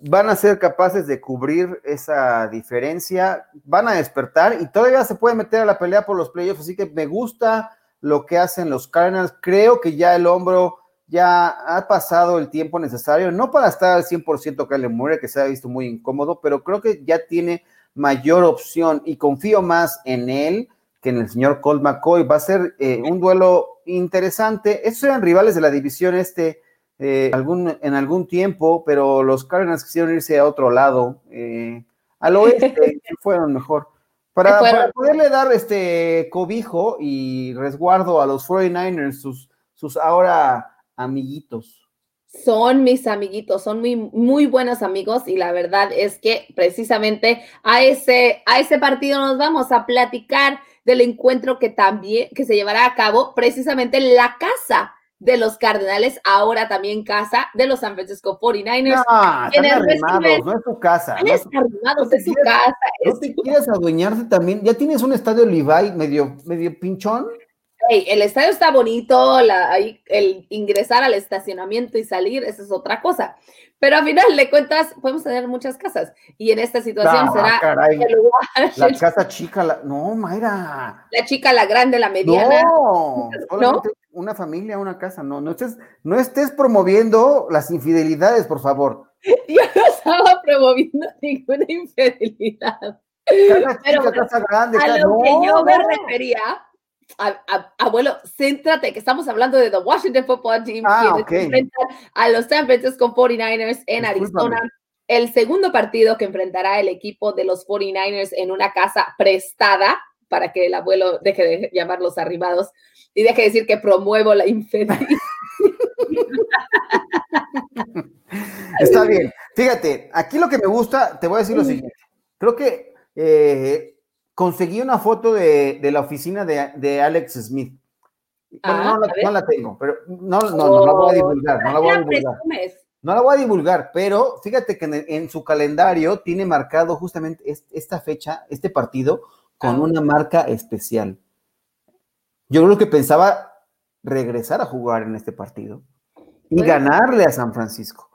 van a ser capaces de cubrir esa diferencia, van a despertar y todavía se puede meter a la pelea por los playoffs, así que me gusta lo que hacen los Cardinals. Creo que ya el hombro ya ha pasado el tiempo necesario, no para estar al 100% Kyle Murray, que se ha visto muy incómodo, pero creo que ya tiene mayor opción y confío más en él que en el señor Colt McCoy. Va a ser eh, un duelo interesante. Estos eran rivales de la división este eh, algún, en algún tiempo, pero los Cardinals quisieron irse a otro lado, eh, al oeste, [LAUGHS] fueron mejor. Para, para, poderle dar este cobijo y resguardo a los 49ers, sus, sus ahora amiguitos son mis amiguitos, son muy, muy buenos amigos y la verdad es que precisamente a ese, a ese partido nos vamos a platicar del encuentro que también, que se llevará a cabo precisamente en la casa de los Cardenales, ahora también casa de los San Francisco 49ers. No, están arrimados, no es su casa. No, es arrimados, es su casa. No te quieres adueñarse también. ¿Ya tienes un estadio Levi medio, medio pinchón? El estadio está bonito, la, el ingresar al estacionamiento y salir, esa es otra cosa. Pero al final de cuentas, podemos tener muchas casas. Y en esta situación será La casa chica, la, no, Mayra. La chica, la grande, la mediana. No, ¿No? una familia, una casa. No, no estés, no estés promoviendo las infidelidades, por favor. [LAUGHS] Yo no estaba promoviendo ninguna infidelidad. Casa chica, casa grande, a lo que yo me refería abuelo, céntrate, que estamos hablando de the Washington Football Team, ah, a los San Francisco 49ers en Arizona. El segundo partido que enfrentará el equipo de los 49ers en una casa prestada, para que el abuelo deje de llamarlos arribados y deje de decir que promuevo la infidelidad. [LAUGHS] Está bien. Fíjate, aquí lo que me gusta, te voy a decir lo siguiente. Creo que eh, conseguí una foto de, la oficina de, Alex Smith. Ah, no, la, tengo, pero no, no, la voy a divulgar, no la voy a divulgar. No la voy a divulgar, pero fíjate que en, su calendario tiene marcado justamente esta fecha, este partido, con ah. una marca especial. Yo creo que pensaba regresar a jugar en este partido y ganarle a San Francisco.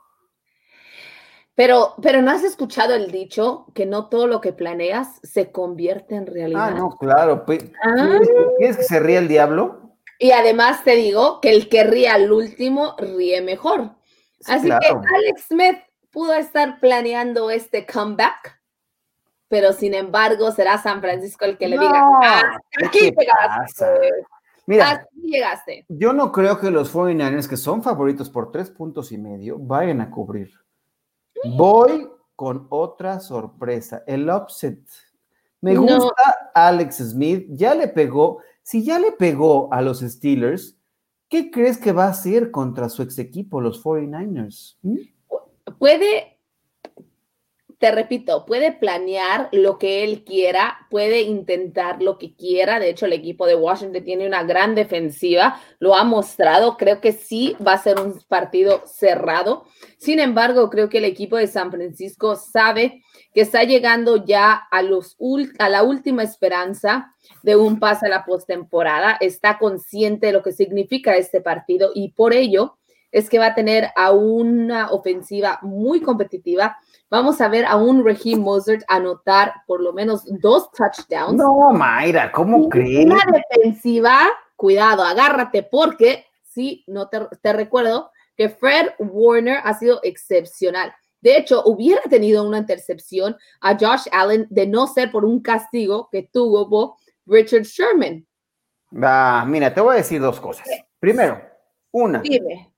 Pero, pero no has escuchado el dicho que no todo lo que planeas se convierte en realidad. Ah, no, claro. Pues, ah. ¿Quieres que se ríe el diablo? Y además te digo que el que ríe al último ríe mejor. Así que Alex Smith pudo estar planeando este comeback, pero sin embargo será San Francisco el que le diga, ah, aquí llegaste. Mira, llegaste. Yo no creo que los 49ers, que son favoritos por tres puntos y medio, vayan a cubrir. Voy con otra sorpresa. El upset Me gusta Alex Smith, ya le pegó, si ya le pegó a los Steelers, ¿qué crees que va a hacer contra su ex equipo, los 49ers? ¿Mm? Puede te repito, puede planear lo que él quiera, puede intentar lo que quiera. De hecho, el equipo de Washington tiene una gran defensiva, lo ha mostrado. Creo que sí va a ser un partido cerrado. Sin embargo, creo que el equipo de San Francisco sabe que está llegando ya a, los, a la última esperanza de un pase a la postemporada. Está consciente de lo que significa este partido y por ello es que va a tener a una ofensiva muy competitiva vamos a ver a un Raheem Mozart anotar por lo menos dos touchdowns. No, Mayra, ¿cómo crees? Una defensiva, cuidado, agárrate, porque sí, no te, te recuerdo que Fred Warner ha sido excepcional. De hecho, hubiera tenido una intercepción a Josh Allen de no ser por un castigo que tuvo Richard Sherman. Ah, mira, te voy a decir dos cosas. Primero, una. Dime.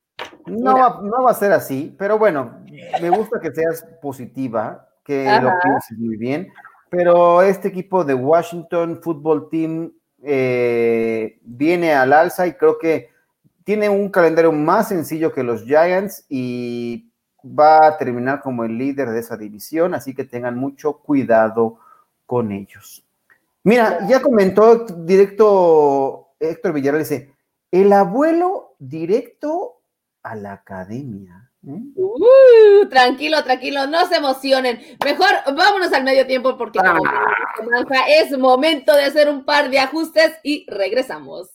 No va, no va, a ser así, pero bueno, me gusta que seas positiva, que lo pienses muy bien, pero este equipo de Washington Football Team eh, viene al alza y creo que tiene un calendario más sencillo que los Giants y va a terminar como el líder de esa división, así que tengan mucho cuidado con ellos. Mira, ya comentó directo Héctor Villarreal, dice, el abuelo directo a la academia. ¿eh? Uh, tranquilo, tranquilo, no se emocionen. Mejor vámonos al medio tiempo porque ah. es momento de hacer un par de ajustes y regresamos.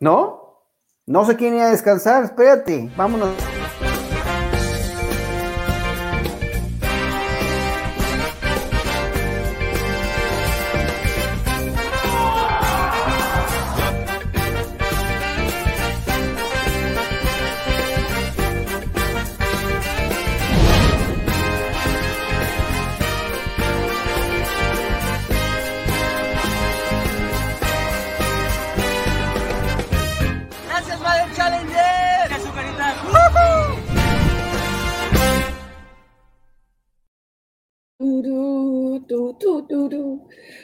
¿No? No sé quién iba a descansar, espérate, vámonos.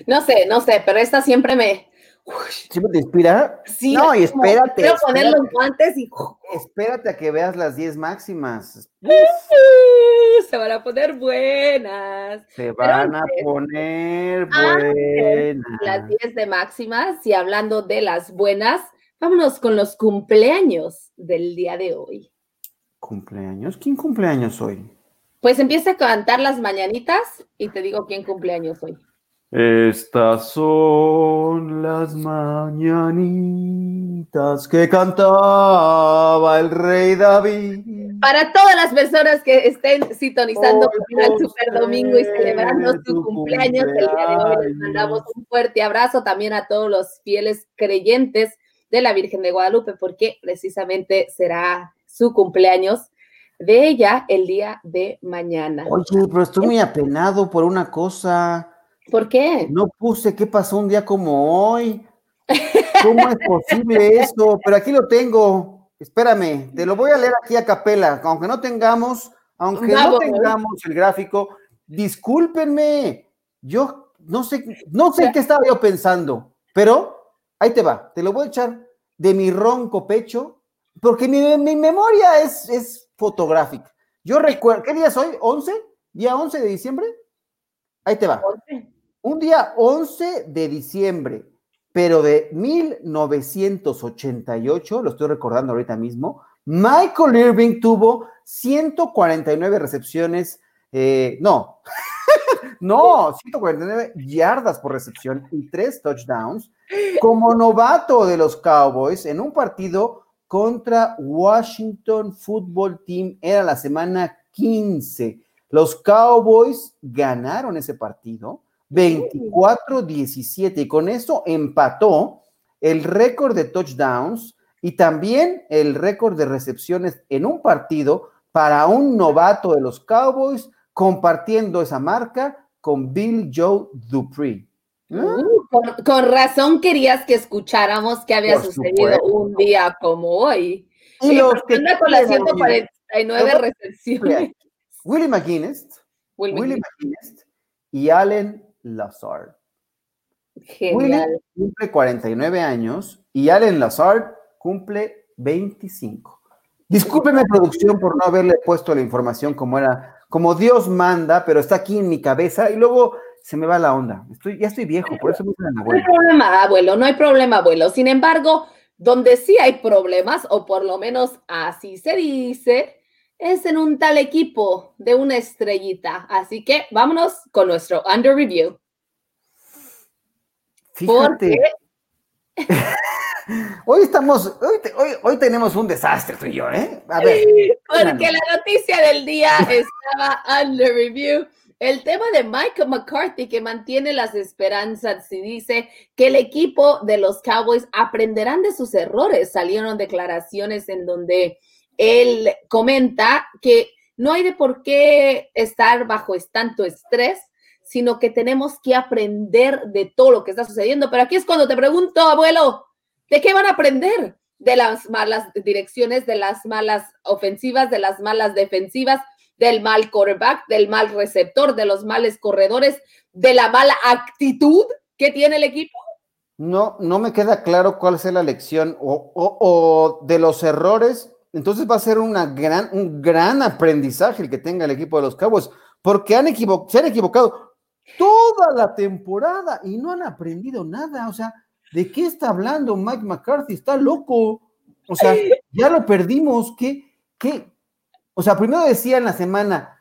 No sé, no sé, pero esta siempre me. ¿Siempre te inspira? Sí. No, y espérate. Quiero poner los guantes y. Espérate a que veas las 10 máximas. [LAUGHS] Se van a poner buenas. Se van a poner buenas. Las 10 de máximas y hablando de las buenas, vámonos con los cumpleaños del día de hoy. ¿Cumpleaños? ¿Quién cumpleaños hoy? Pues empieza a cantar las mañanitas y te digo quién cumpleaños hoy. Estas son las mañanitas que cantaba el rey David. Para todas las personas que estén sintonizando el Super Domingo y celebrando su cumpleaños, el día de hoy les mandamos un fuerte abrazo también a todos los fieles creyentes de la Virgen de Guadalupe, porque precisamente será su cumpleaños de ella el día de mañana. Oye, pero estoy muy apenado por una cosa. ¿Por qué? No puse qué pasó un día como hoy. ¿Cómo es posible eso? Pero aquí lo tengo. Espérame, te lo voy a leer aquí a capela, aunque no tengamos, aunque no tengamos el gráfico, discúlpenme. Yo no sé, no sé qué estaba yo pensando, pero ahí te va, te lo voy a echar de mi ronco pecho, porque mi, mi memoria es, es fotográfica. Yo recuerdo, ¿qué día es hoy? ¿11? ¿Día 11 de diciembre? Ahí te va. Un día 11 de diciembre, pero de 1988, lo estoy recordando ahorita mismo, Michael Irving tuvo 149 recepciones, eh, no, [LAUGHS] no, 149 yardas por recepción y tres touchdowns como novato de los Cowboys en un partido contra Washington Football Team. Era la semana 15. Los Cowboys ganaron ese partido 24-17 y con eso empató el récord de touchdowns y también el récord de recepciones en un partido para un novato de los Cowboys compartiendo esa marca con Bill Joe Dupree. Uh, con, razón querías que escucháramos que había sucedido un día como hoy. Y los que con la 39 recepciones. Willie McGuinness, Will Willie. McGuinness y Allen Lazard. Genial. Willie cumple 49 años y Allen Lazard cumple 25. Discúlpeme, producción, por no haberle puesto la información como era, como Dios manda, pero está aquí en mi cabeza y luego se me va la onda. Estoy, ya estoy viejo, por eso me dicen No hay abuelo. problema, abuelo, no hay problema, abuelo. Sin embargo, donde sí hay problemas, o por lo menos así se dice, es en un tal equipo de una estrellita. Así que vámonos con nuestro under review. Fíjate. [LAUGHS] Hoy estamos, hoy, hoy, hoy tenemos un desastre tú y yo, ¿eh? A ver. Porque la noticia del día estaba under review. El tema de Michael McCarthy que mantiene las esperanzas y dice que el equipo de los Cowboys aprenderán de sus errores. Salieron declaraciones en donde él comenta que no hay de por qué estar bajo tanto estrés, sino que tenemos que aprender de todo lo que está sucediendo. Pero aquí es cuando te pregunto, abuelo, ¿de qué van a aprender? De las malas direcciones, de las malas ofensivas, de las malas defensivas, del mal quarterback, del mal receptor, de los males corredores, de la mala actitud que tiene el equipo. No, no me queda claro cuál es la lección o, o- o de los errores. Entonces va a ser una gran, un gran aprendizaje el que tenga el equipo de los Cowboys, porque han se han equivocado toda la temporada y no han aprendido nada. O sea, ¿de qué está hablando Mike McCarthy? Está loco. O sea, ya lo perdimos. ¿Qué, qué? O sea, primero decía en la semana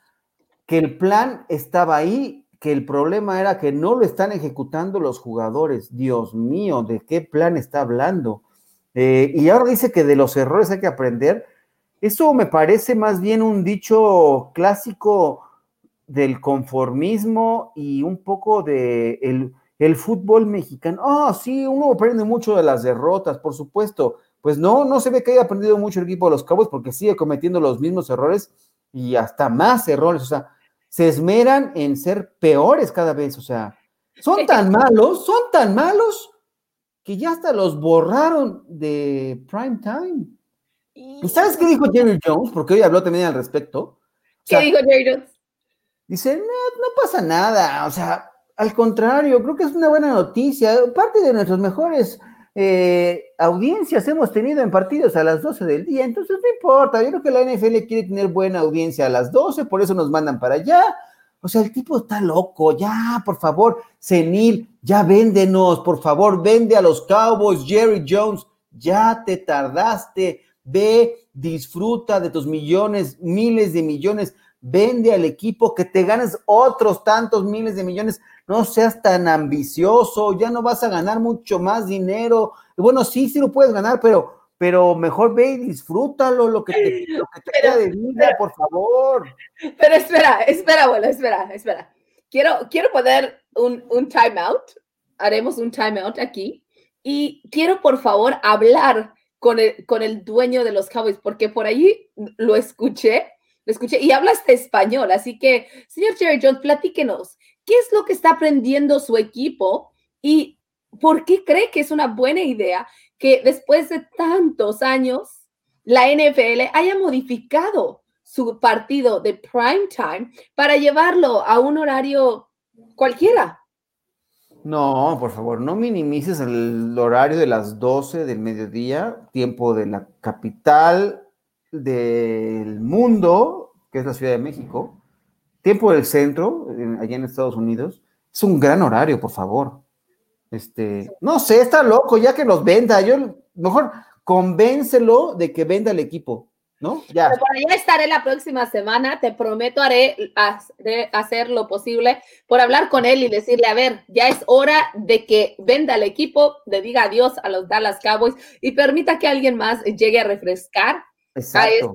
que el plan estaba ahí, que el problema era que no lo están ejecutando los jugadores. Dios mío, ¿de qué plan está hablando? Eh, y ahora dice que de los errores hay que aprender. Eso me parece más bien un dicho clásico del conformismo y un poco de el, el fútbol mexicano. Ah, sí, uno aprende mucho de las derrotas, por supuesto. Pues no, no se ve que haya aprendido mucho el equipo de los Cabos porque sigue cometiendo los mismos errores y hasta más errores. O sea, se esmeran en ser peores cada vez. O sea, son tan malos, son tan malos que ya hasta los borraron de prime time. ¿Pues ¿Sabes qué dijo Jerry Jones? Porque hoy habló también al respecto. O ¿Qué dijo Jerry Jones? Dice, no, no pasa nada. O sea, al contrario, creo que es una buena noticia. Parte de nuestras mejores eh, audiencias hemos tenido en partidos a las 12 del día, entonces no importa. Yo creo que la NFL quiere tener buena audiencia a las 12, por eso nos mandan para allá. O sea, el tipo está loco, ya, por favor, senil, ya véndenos, por favor, vende a los Cowboys, Jerry Jones, ya te tardaste, ve, disfruta de tus millones, miles de millones, vende al equipo que te ganes otros tantos miles de millones, no seas tan ambicioso, ya no vas a ganar mucho más dinero. Bueno, sí, sí lo puedes ganar, pero, pero mejor ve y disfrútalo, lo que te, lo que te queda de vida, por favor. Pero espera, espera, abuelo, espera, espera. Quiero, quiero poner un, un timeout. Haremos un timeout aquí. Y quiero, por favor, hablar con el, con el dueño de los Cowboys, porque por ahí lo escuché, lo escuché y habla hasta español. Así que, señor Jerry Jones, platíquenos, ¿qué es lo que está aprendiendo su equipo y por qué cree que es una buena idea que después de tantos años la NFL haya modificado su partido de prime time para llevarlo a un horario cualquiera? No, por favor, no minimices el horario de las 12 del mediodía, tiempo de la capital del mundo, que es la Ciudad de México, tiempo del centro, en- allá en Estados Unidos. Es un gran horario, por favor. Este, no sé, está loco, ya que los venda. Yo mejor convéncelo de que venda el equipo, ¿no? Ya. Pero allá estaré la próxima semana. Te prometo, haré, haré hacer lo posible por hablar con él y decirle, a ver, ya es hora de que venda el equipo, le diga adiós a los Dallas Cowboys y permita que alguien más llegue a refrescar a este,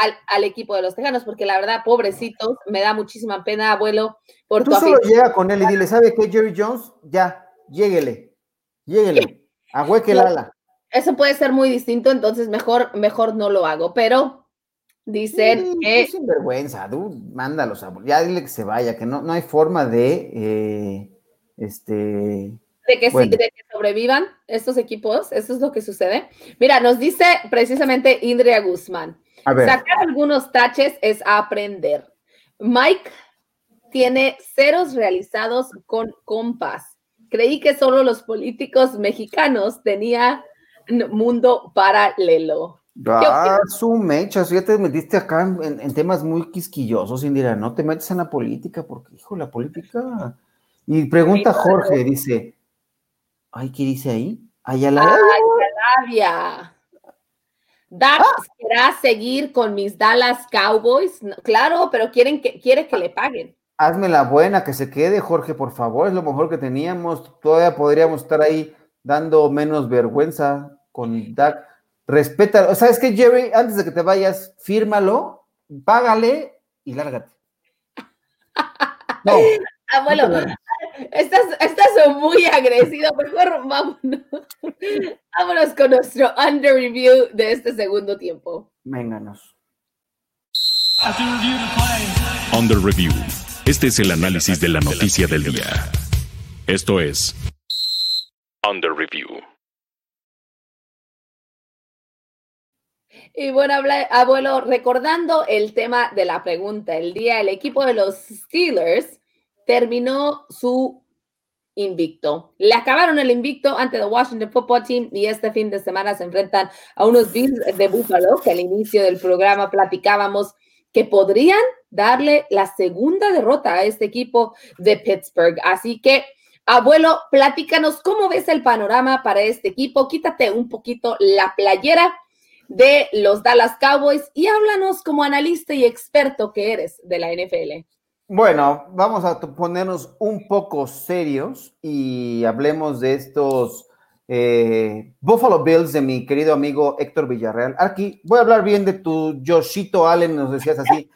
al, al equipo de los Tejanos, porque la verdad, pobrecitos, me da muchísima pena, abuelo, por tu Tú solo afición. llega con él y dile, ¿sabe qué, Jerry Jones? Ya, lléguele, lléguele, ahueque el ala. Eso puede ser muy distinto, entonces mejor, mejor no lo hago, pero dicen Sí, que qué sinvergüenza, tú mándalos a ya dile que se vaya, que no, no hay forma de eh, este de que, sí, Bueno. de que sobrevivan estos equipos, eso es lo que sucede. Mira, nos dice precisamente Indria Guzmán. Sacar algunos taches es aprender. Mike tiene ceros realizados con compás. Creí que solo los políticos mexicanos tenían mundo paralelo. Ah, su mecha, ya te metiste acá en, temas muy quisquillosos, Indira, no te metes en la política, porque, hijo, la política. Y pregunta Jorge, dice, ay, ¿qué dice ahí? Ayala. Ayala. Dax ah. seguir con mis Dallas Cowboys. Claro, pero quieren que, quiere que le paguen. Hazme la buena, que se quede, Jorge, por favor. Es lo mejor que teníamos. Todavía podríamos estar ahí dando menos vergüenza con Dak. Respeta. ¿Sabes qué, Jerry? Antes de que te vayas, fírmalo, págale y lárgate. [LAUGHS] No. Abuelo, Estás, estás muy agresivo. Mejor vámonos. vámonos con nuestro under review de este segundo tiempo. Vénganos. Under review. Este es el análisis de la noticia del día. Esto es Under review. Y bueno, abuelo, recordando el tema de la pregunta, el día el equipo de los Steelers terminó su invicto. Le acabaron el invicto ante el Washington Football Team y este fin de semana se enfrentan a unos Bills de Buffalo que al inicio del programa platicábamos que podrían darle la segunda derrota a este equipo de Pittsburgh. Así que, abuelo, platícanos cómo ves el panorama para este equipo. Quítate un poquito la playera de los Dallas Cowboys y háblanos como analista y experto que eres de la NFL. Bueno, vamos a ponernos un poco serios y hablemos de estos eh, Buffalo Bills de mi querido amigo Héctor Villarreal. Aquí voy a hablar bien de tu Joshito Allen, nos decías así,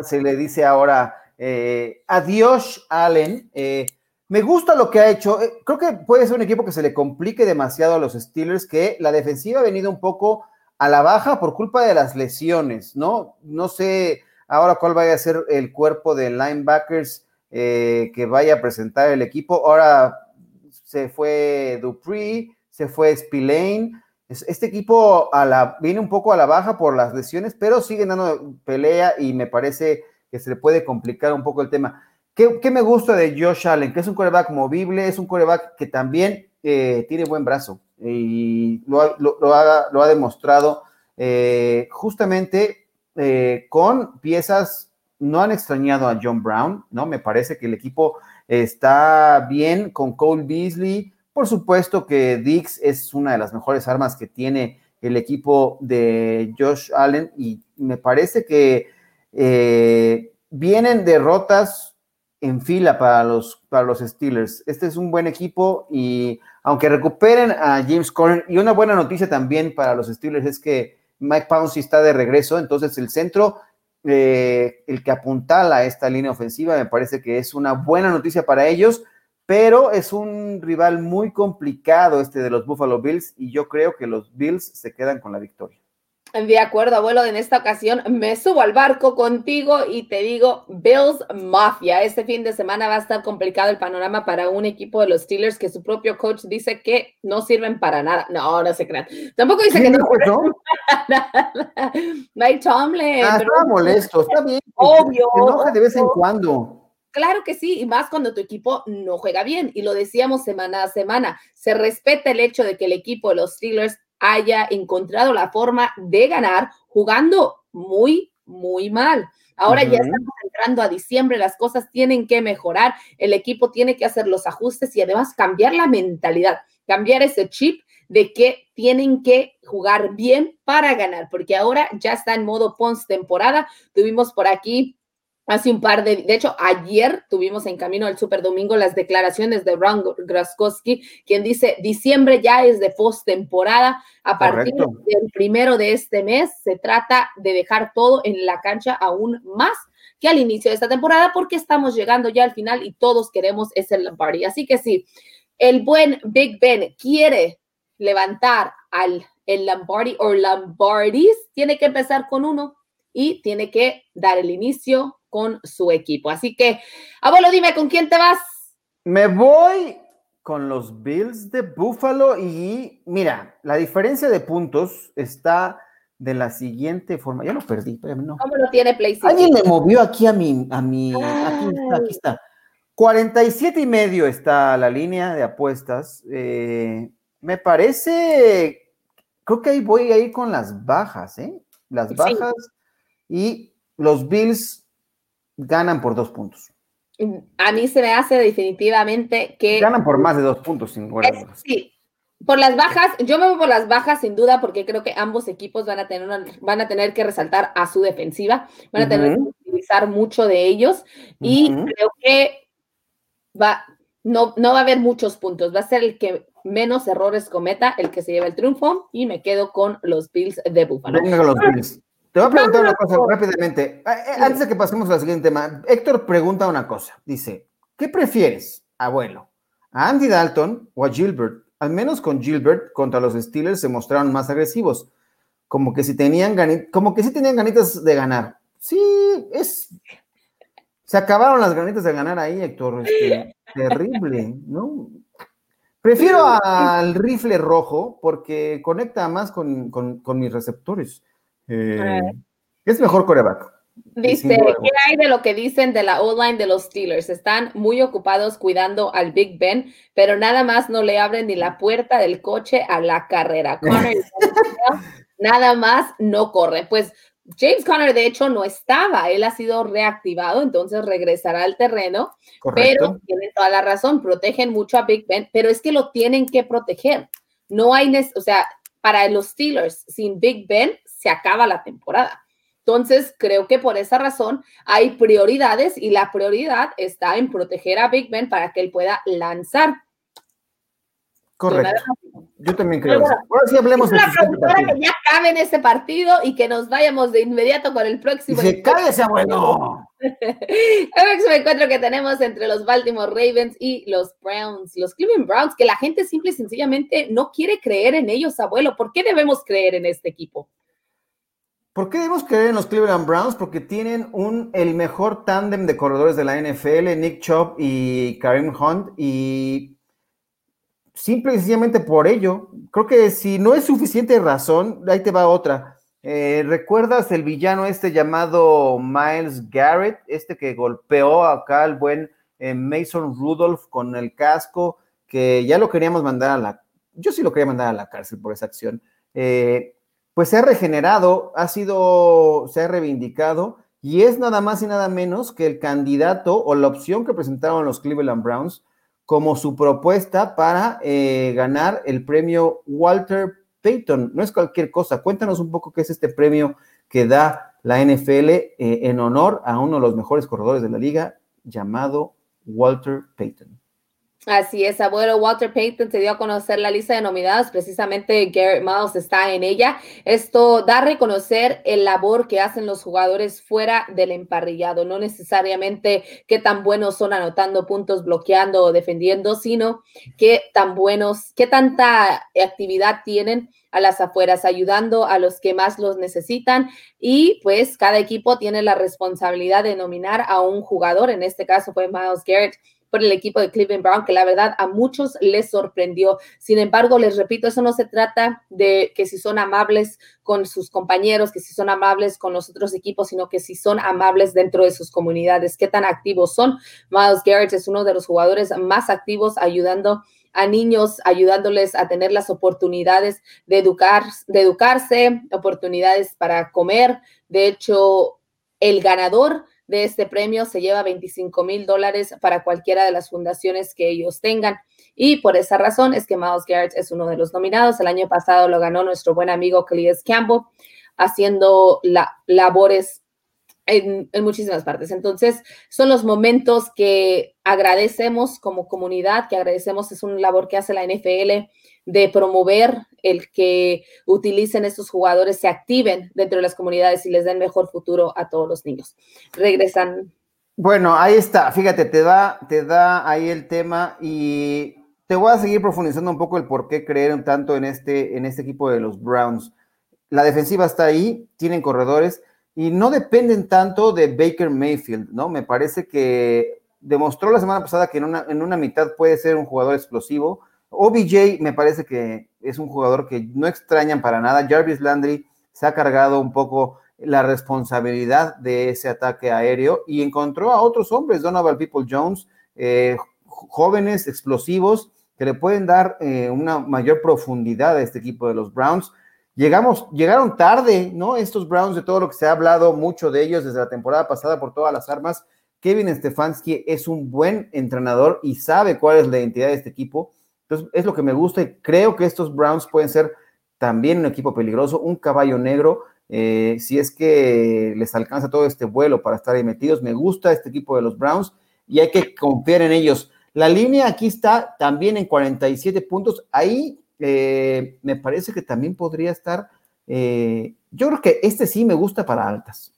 se, le dice ahora eh, adiós Allen. Eh, me gusta lo que ha hecho. creo que puede ser un equipo que se le complique demasiado a los Steelers, que la defensiva ha venido un poco a la baja por culpa de las lesiones, ¿no? No sé Ahora, ¿cuál vaya a ser el cuerpo de linebackers eh, que vaya a presentar el equipo? Ahora se fue Dupree, se fue Spillane. Este equipo viene un poco a la baja por las lesiones, pero sigue dando pelea y me parece que se le puede complicar un poco el tema. ¿Qué, me gusta de Josh Allen? Que es un coreback movible, es un coreback que también eh, tiene buen brazo y lo, ha, demostrado eh, justamente eh, con piezas, no han extrañado a John Brown, ¿no? Me parece que el equipo está bien con Cole Beasley. Por supuesto que Dix es una de las mejores armas que tiene el equipo de Josh Allen y me parece que eh, vienen derrotas en fila para los, para los Steelers. Este es un buen equipo y aunque recuperen a James Conner, y una buena noticia también para los Steelers es que Mike Pouncey está de regreso, entonces el centro, eh, el que apuntala a esta línea ofensiva, me parece que es una buena noticia para ellos, pero es un rival muy complicado este de los Buffalo Bills y yo creo que los Bills se quedan con la victoria. De acuerdo, abuelo, en esta ocasión me subo al barco contigo y te digo, Bills Mafia. Este fin de semana va a estar complicado el panorama para un equipo de los Steelers que su propio coach dice que no sirven para nada. No, no se crean. Tampoco dice que no sirven para nada. [LAUGHS] Mike Tomlin. Ah, está molesto, está bien. Obvio. Se enoja de vez en cuando. Claro que sí, y más cuando tu equipo no juega bien. Y lo decíamos semana a semana. Se respeta el hecho de que el equipo de los Steelers haya encontrado la forma de ganar jugando muy, muy mal. Ahora ya estamos entrando a diciembre, las cosas tienen que mejorar, el equipo tiene que hacer los ajustes y además cambiar la mentalidad, cambiar ese chip de que tienen que jugar bien para ganar, porque ahora ya está en modo post temporada. Tuvimos por aquí Hace un par de, de hecho, ayer tuvimos en camino al Super Domingo las declaraciones de Ron Graskowski, quien dice, diciembre ya es de post-temporada, a partir del primero de este mes se trata de dejar todo en la cancha aún más que al inicio de esta temporada, porque estamos llegando ya al final y todos queremos ese Lombardi. Así que sí, el buen Big Ben quiere levantar al el Lombardi o Lombardis, tiene que empezar con uno y tiene que dar el inicio con su equipo. Así que, abuelo, dime, ¿con quién te vas? Me voy con los Bills de Buffalo y mira, la diferencia de puntos está de la siguiente forma. Ya lo perdí, pero no. ¿Cómo lo tiene PlayStation? Alguien me movió aquí a mi, a mi, aquí está, aquí está. 47 y medio está la línea de apuestas. Eh, me parece, creo que ahí voy a ir con las bajas, ¿eh? Las bajas y los Bills ganan por dos puntos. A mí se me hace definitivamente que... Ganan por más de dos puntos, sin Sí, por las bajas, yo me voy por las bajas sin duda porque creo que ambos equipos van a tener, van a tener que resaltar a su defensiva, van a tener que utilizar mucho de ellos y creo que va, no, no va a haber muchos puntos, va a ser el que menos errores cometa, el que se lleva el triunfo y me quedo con los Bills de Buffalo. Venga los Bills. Te voy a preguntar una cosa rápidamente. Eh, eh, antes de que pasemos al siguiente tema, Héctor pregunta una cosa. Dice, ¿qué prefieres, abuelo? ¿A Andy Dalton o a Gilbert? Al menos con Gilbert contra los Steelers se mostraron más agresivos. Como que si tenían como que sí tenían ganitas de ganar. Sí, es. Se acabaron las ganitas de ganar ahí, Héctor. Este, [LAUGHS] terrible, ¿no? Prefiero al rifle rojo porque conecta más con mis receptores. Eh, es mejor coreback. Dice, ¿qué hay de lo que dicen de la O-line de los Steelers? Están muy ocupados cuidando al Big Ben, pero nada más no le abren ni la puerta del coche a la carrera. [LAUGHS] nada más no corre. Pues James Conner, de hecho, no estaba, él ha sido reactivado, entonces regresará al terreno, pero tienen toda la razón, protegen mucho a Big Ben, pero es que lo tienen que proteger. No hay, o sea, para los Steelers, sin Big Ben, se acaba la temporada. Entonces, creo que por esa razón hay prioridades y la prioridad está en proteger a Big Ben para que él pueda lanzar. Correcto. Yo también creo. Ahora, sí hablemos de que ya acabe en ese partido y que nos vayamos de inmediato con el próximo. Se cae ese abuelo. [LAUGHS] el próximo encuentro que tenemos entre los Baltimore Ravens y los Browns, los Cleveland Browns, que la gente simple y sencillamente no quiere creer en ellos, abuelo. ¿Por qué debemos creer en este equipo? ¿Por qué debemos creer en los Cleveland Browns? Porque tienen el mejor tándem de corredores de la NFL, Nick Chubb y Karim Hunt, y simple y sencillamente por ello, creo que si no es suficiente razón, ahí te va otra. Eh, ¿Recuerdas el villano este llamado Miles Garrett, este que golpeó acá al buen eh, Mason Rudolph con el casco, que ya lo queríamos mandar a la, yo sí lo quería mandar a la cárcel por esa acción. Eh, pues se ha regenerado, ha sido, se ha reivindicado y es nada más y nada menos que el candidato o la opción que presentaron los Cleveland Browns como su propuesta para eh, ganar el premio Walter Payton. No es cualquier cosa. Cuéntanos un poco qué es este premio que da la NFL eh, en honor a uno de los mejores corredores de la liga llamado Walter Payton. Así es, abuelo Walter Payton se dio a conocer la lista de nominados, precisamente Garrett Miles está en ella. Esto da a reconocer el labor que hacen los jugadores fuera del emparrillado, no necesariamente qué tan buenos son anotando puntos, bloqueando o defendiendo, sino qué tan buenos, qué tanta actividad tienen a las afueras, ayudando a los que más los necesitan. Y pues cada equipo tiene la responsabilidad de nominar a un jugador, en este caso fue Miles Garrett por el equipo de Cleveland Brown, que la verdad a muchos les sorprendió. Sin embargo, les repito, eso no se trata de que si son amables con sus compañeros, que si son amables con los otros equipos, sino que si son amables dentro de sus comunidades, qué tan activos son. Miles Garrett es uno de los jugadores más activos ayudando a niños, ayudándoles a tener las oportunidades de, educar, de educarse, oportunidades para comer. De hecho, el ganador de este premio se lleva 25 mil dólares para cualquiera de las fundaciones que ellos tengan. Y por esa razón es que Miles Garrett es uno de los nominados. El año pasado lo ganó nuestro buen amigo Cleus Campbell, haciendo labores en, muchísimas partes. Entonces, son los momentos que agradecemos como comunidad, que agradecemos, es una labor que hace la NFL de promover el que utilicen estos jugadores, se activen dentro de las comunidades y les den mejor futuro a todos los niños. Regresan. Bueno, ahí está, fíjate, te da, te da ahí el tema y te voy a seguir profundizando un poco el por qué creer tanto en este, en este equipo de los Browns. La defensiva está ahí, tienen corredores y no dependen tanto de Baker Mayfield, ¿no? Me parece que demostró la semana pasada que en una, en una mitad puede ser un jugador explosivo OBJ me parece que es un jugador que no extrañan para nada. Jarvis Landry se ha cargado un poco la responsabilidad de ese ataque aéreo y encontró a otros hombres, Donovan People Jones, eh, jóvenes, explosivos, que le pueden dar eh, una mayor profundidad a este equipo de los Browns. Llegamos, llegaron tarde, ¿no? Estos Browns, de todo lo que se ha hablado mucho de ellos desde la temporada pasada por todas las armas. Kevin Stefanski es un buen entrenador y sabe cuál es la identidad de este equipo. Entonces, es lo que me gusta y creo que estos Browns pueden ser también un equipo peligroso, un caballo negro. Eh, si es que les alcanza todo este vuelo para estar ahí metidos, me gusta este equipo de los Browns y hay que confiar en ellos. La línea aquí está también en 47 puntos. Ahí eh, me parece que también podría estar. Eh, yo creo que este sí me gusta para altas.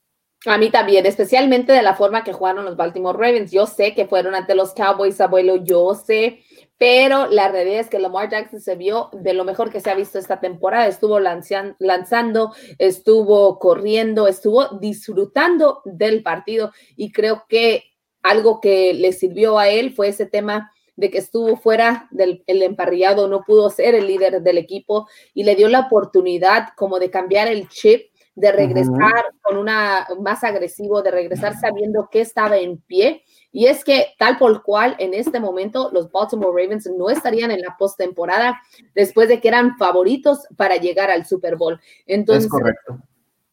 A mí también, especialmente de la forma que jugaron los Baltimore Ravens. Yo sé que fueron ante los Cowboys, abuelo, yo sé, pero la realidad es que Lamar Jackson se vio de lo mejor que se ha visto esta temporada. Estuvo lanzando, estuvo corriendo, estuvo disfrutando del partido y creo que algo que le sirvió a él fue ese tema de que estuvo fuera del emparrillado, no pudo ser el líder del equipo y le dio la oportunidad como de cambiar el chip, de regresar con una más agresivo, de regresar sabiendo que estaba en pie. Y es que tal por cual en este momento los Baltimore Ravens no estarían en la postemporada después de que eran favoritos para llegar al Super Bowl. Entonces, es correcto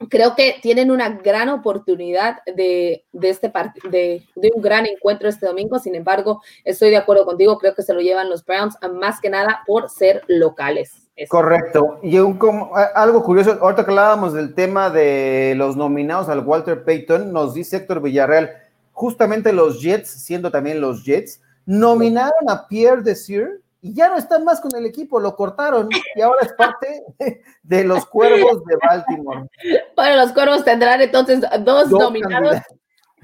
creo que tienen una gran oportunidad de, este de, de, un gran encuentro este domingo. Sin embargo, estoy de acuerdo contigo, creo que se lo llevan los Browns, más que nada por ser locales. Correcto. Y un, como, algo curioso, ahorita que hablábamos del tema de los nominados al Walter Payton, nos dice Héctor Villarreal, justamente los Jets, siendo también los Jets, nominaron a Pierre Desir y ya no están más con el equipo, lo cortaron y ahora es parte [LAUGHS] de los Cuervos de Baltimore. Bueno, los Cuervos tendrán entonces dos, nominados.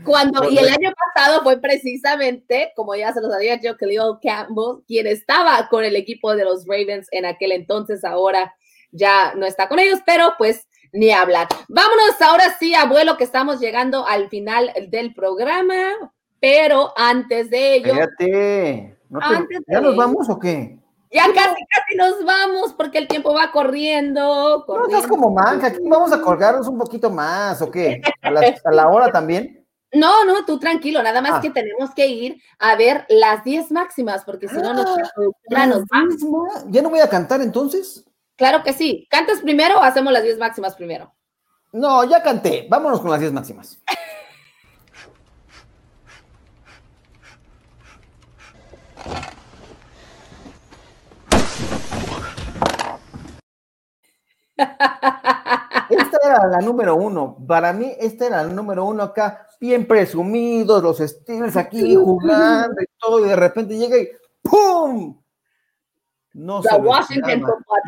Cuando, y el año pasado fue precisamente, como ya se los había dicho, Khalil Campbell, quien estaba con el equipo de los Ravens en aquel entonces, ahora ya no está con ellos, pero pues ni hablar. Vámonos ahora sí, abuelo, que estamos llegando al final del programa, pero antes de ello. ¿Ya nos vamos o qué? Ya casi, casi nos vamos porque el tiempo va corriendo. No, estás como manca. Aquí vamos a colgarnos un poquito más o qué? ¿A la, hora [LAUGHS] también? No, no, tú tranquilo. Nada más ah. que tenemos que ir a ver las 10 máximas porque si no, nuestra ah, nos ¿Ya no voy a cantar entonces? Claro que sí. ¿Cantas primero o hacemos las 10 máximas primero? No, ya canté. Vámonos con las 10 máximas. [LAUGHS] Esta era la número uno. Para mí, esta era la número uno acá, bien presumidos, los Steelers aquí jugando y todo, y de repente llega y ¡pum! No se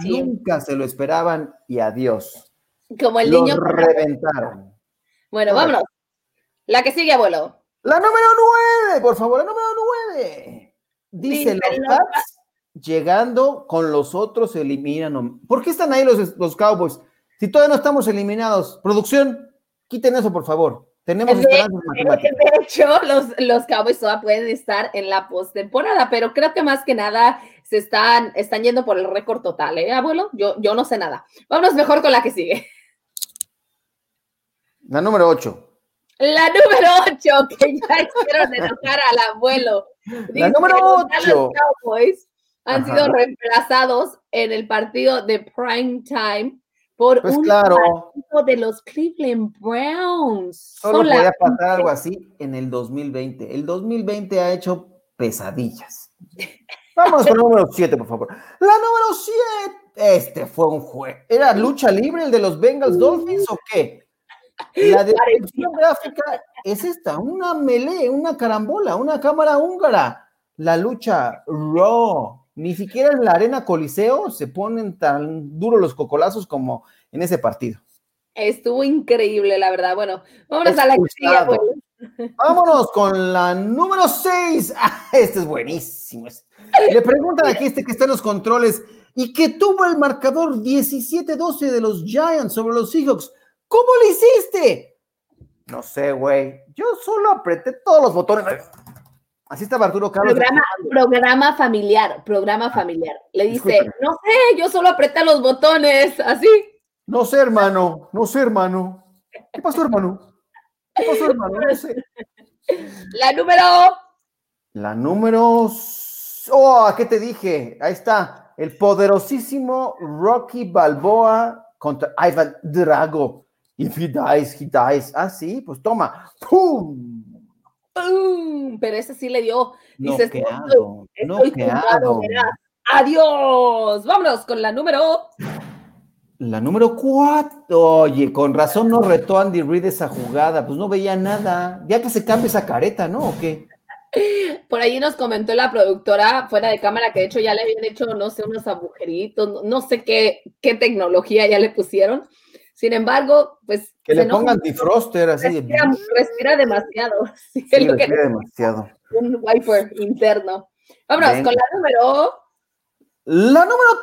nunca se lo esperaban y adiós. Como el niño. reventaron. Bueno, vámonos. La que sigue, abuelo. La número nueve, por favor, la número nueve. Dice los Pats llegando con los otros se eliminan. ¿Por qué están ahí los, los Cowboys? Si todavía no estamos eliminados, producción, quiten eso, por favor. Tenemos de, De hecho, los, los Cowboys todavía pueden estar en la postemporada, pero creo que más que nada se están, están yendo por el récord total, ¿eh, abuelo? Yo, yo no sé nada. Vámonos mejor con la que sigue. La número 8. La número 8, que ya hicieron enojar al abuelo. La número 8. Los Cowboys han sido reemplazados en el partido de prime time por pues un claro. partido de los Cleveland Browns. Solo podía pasar algo así en el 2020. El 2020 ha hecho pesadillas. [LAUGHS] Vamos con número 7, por favor. La número 7. Este fue un juez. ¿Era lucha libre el de los Bengals Dolphins o qué? La descripción gráfica es esta, una melee, una carambola, una cámara húngara. La lucha Raw ni siquiera en la arena Coliseo se ponen tan duros los cocolazos como en ese partido. Estuvo increíble, la verdad. Bueno, vámonos a la pues. Vámonos con la número 6. [LAUGHS] Ah, este es buenísimo. Le preguntan aquí este que está en los controles y que tuvo el marcador 17-12 de los Giants sobre los Seahawks. ¿Cómo lo hiciste? No sé, güey. Yo solo apreté todos los botones. Así está Arturo Carlos. Programa, familiar, programa familiar. Le dice, no sé, yo solo apreté los botones, así. No sé, hermano, no sé, hermano. ¿Qué pasó, hermano? ¿Qué pasó, hermano? No sé. [LAUGHS] La número. La número. Oh, ¿qué te dije? Ahí está. El poderosísimo Rocky Balboa contra Ivan Drago. If he dies, he dies. Ah, sí, pues toma. ¡Pum! ¡Pum! Pero ese sí le dio. Dices, no no Adiós. Vámonos con la número. La número cuatro. Oye, con razón no retó Andy Reid esa jugada. Pues no veía nada. Ya que se cambie esa careta, ¿no? ¿O qué? [LAUGHS] Por ahí nos comentó la productora fuera de cámara que de hecho ya le habían hecho, no sé, unos agujeritos, no sé qué, qué tecnología ya le pusieron. Sin embargo, pues. Que le pongan defroster así. Respira, respira demasiado. [LAUGHS] Sí, respira demasiado. [LAUGHS] Un wiper interno. Vámonos con la número. La número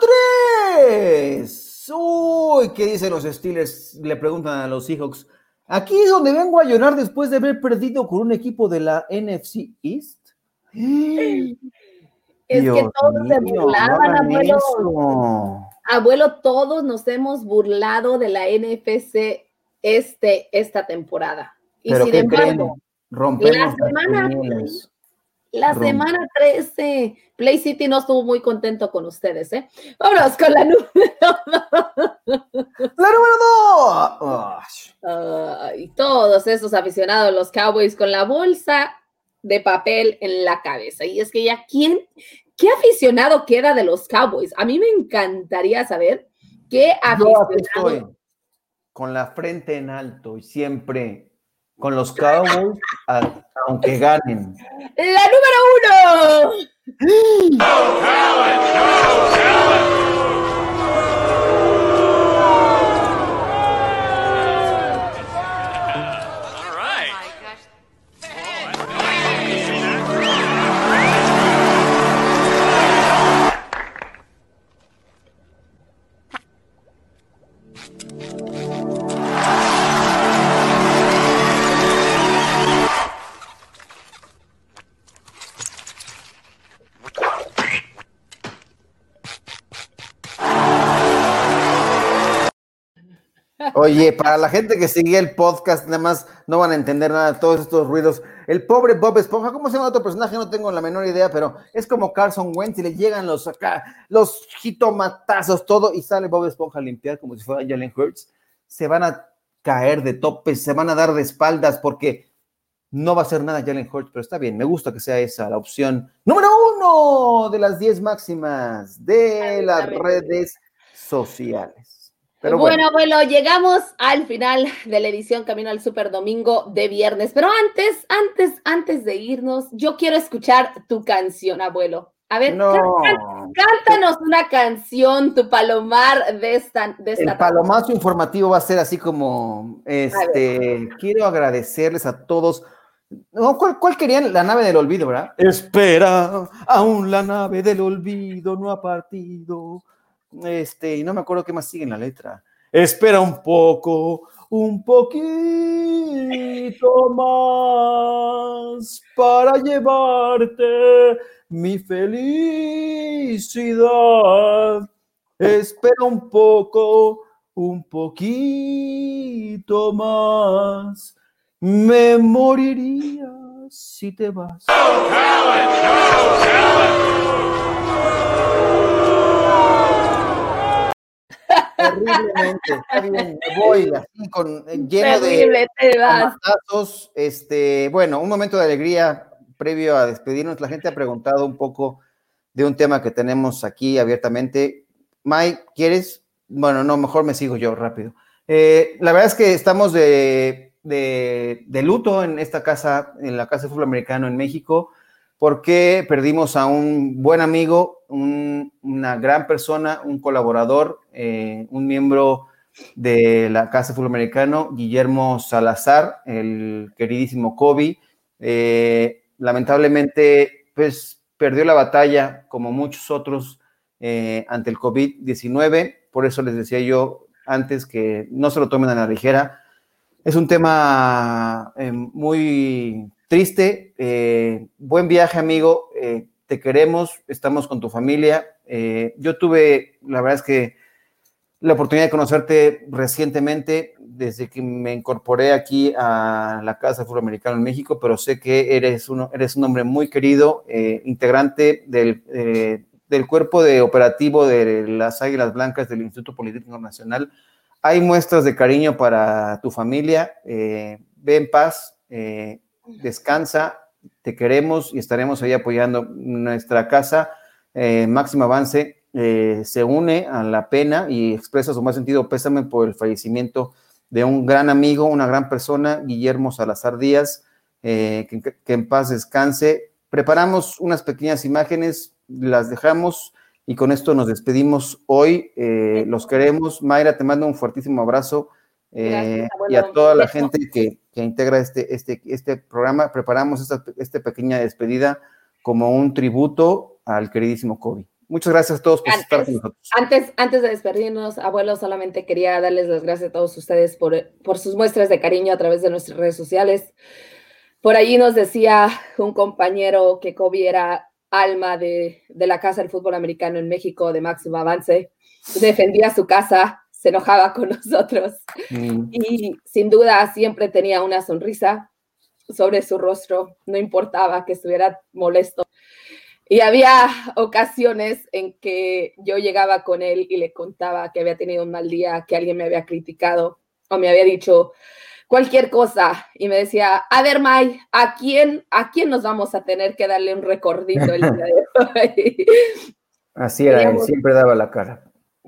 tres. Uy, ¿qué dicen los Steelers? Le preguntan a los Seahawks. Aquí es donde vengo a llorar después de haber perdido con un equipo de la NFC East. Es que todos se burlaban, abuelo. Abuelo, todos nos hemos burlado de la NFC este, esta temporada. Y sin embargo, la semana, la semana 13, Play City no estuvo muy contento con ustedes, ¿eh? Vámonos con la [LAUGHS] número ¡La número 2! y todos esos aficionados, los Cowboys, con la bolsa de papel en la cabeza. Y es que ya, ¿quién, qué aficionado queda de los Cowboys? A mí me encantaría saber qué aficionado. con la frente en alto y siempre con los Cowboys, aunque ganen. La número uno. Oye, para la gente que sigue el podcast, nada más no van a entender nada de todos estos ruidos. El pobre Bob Esponja, ¿cómo se llama otro personaje? No tengo la menor idea, pero es como Carson Wentz y le llegan los acá, los jitomatazos, todo, y sale Bob Esponja a limpiar como si fuera Jalen Hurts. Se van a caer de topes, se van a dar de espaldas porque no va a ser nada Jalen Hurts, pero está bien, me gusta que sea esa la opción número uno de las 10 máximas de las redes sociales bueno, abuelo, llegamos al final de la edición Camino al Super Domingo de viernes. Pero antes, antes, antes de irnos, yo quiero escuchar tu canción, abuelo. A ver, cántanos una canción, tu palomar de esta. De El palomazo informativo va a ser así como: este, quiero agradecerles a todos. ¿cuál, ¿Cuál querían? La nave del olvido, ¿verdad? Espera, aún la nave del olvido no ha partido este, y no me acuerdo qué más sigue en la letra. Espera un poco, un poquito más para llevarte mi felicidad. Espera un poco, un poquito más. Me moriría si te vas. Terriblemente, [LAUGHS] está bien, voy así con eh, lleno de datos. Este, bueno, un momento de alegría previo a despedirnos. La gente ha preguntado un poco de un tema que tenemos aquí abiertamente. Mike, ¿quieres? Bueno, no, mejor me sigo yo rápido. Eh, la verdad es que estamos de, de, de, luto en esta casa, en la Casa de Fútbol Americano en México porque perdimos a un buen amigo, una gran persona, un colaborador, eh, un miembro de la Casa Fútbol Guillermo Salazar, el queridísimo Kobe. Eh, lamentablemente, pues perdió la batalla, como muchos otros, eh, ante el COVID-19. Por eso les decía yo antes que no se lo tomen a la ligera. Es un tema muy triste. Eh, buen viaje, amigo. Eh, te queremos, estamos con tu familia. Eh, yo tuve, la verdad es que la oportunidad de conocerte recientemente, desde que me incorporé aquí a la Casa Fútbol Americano en México, pero sé que eres, uno, eres un hombre muy querido, eh, integrante del, eh, del cuerpo de operativo de las Águilas Blancas del Instituto Político Nacional. Hay muestras de cariño para tu familia. Eh, ve en paz, descansa, te queremos y estaremos ahí apoyando nuestra casa. máximo avance eh, se une a la pena y expresa su más sentido pésame por el fallecimiento de un gran amigo, una gran persona, Guillermo Salazar Díaz, eh, que, en paz descanse. Preparamos unas pequeñas imágenes, las dejamos y con esto nos despedimos hoy. Eh, los queremos. Mayra, te mando un fuertísimo abrazo. y a toda la gente que, integra este, este, este programa, preparamos esta, esta pequeña despedida como un tributo al queridísimo Kobe. Muchas gracias a todos por estar con nosotros. Antes, antes de despedirnos, abuelo, solamente quería darles las gracias a todos ustedes por, por sus muestras de cariño a través de nuestras redes sociales. Por allí nos decía un compañero que Kobe era alma de, de la Casa del Fútbol Americano en México de máximo avance. Defendía su casa, se enojaba con nosotros mm. y sin duda siempre tenía una sonrisa sobre su rostro, no importaba que estuviera molesto y había ocasiones en que yo llegaba con él y le contaba que había tenido un mal día, que alguien me había criticado o me había dicho cualquier cosa y me decía, a ver, May, ¿a quién, ¿a quién nos vamos a tener que darle un recordito el día de [LAUGHS] hoy? Así era, él siempre daba la cara.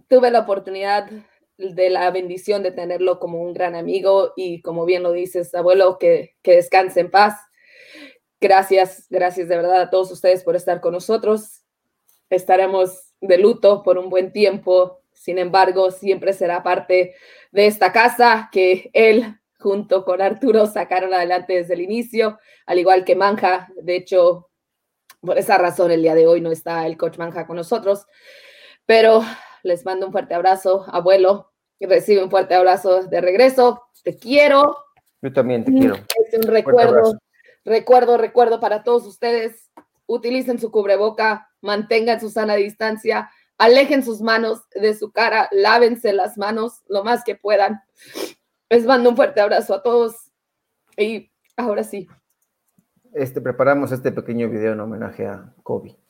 Tuve la oportunidad de la bendición de tenerlo como un gran amigo y como bien lo dices, abuelo, que, que descanse en paz Gracias, gracias de verdad a todos ustedes por estar con nosotros. Estaremos de luto por un buen tiempo, sin embargo, siempre será parte de esta casa que él junto con Arturo sacaron adelante desde el inicio, al igual que Manja. De hecho, por esa razón el día de hoy no está el coach Manja con nosotros, pero les mando un fuerte abrazo, abuelo, y recibe un fuerte abrazo de regreso. Te quiero. Yo también te quiero. Es un recuerdo Recuerdo, recuerdo para todos ustedes, utilicen su cubreboca, mantengan su sana distancia, alejen sus manos de su cara, lávense las manos lo más que puedan. Les mando un fuerte abrazo a todos y ahora sí. Este, preparamos este pequeño video en homenaje a Kobe.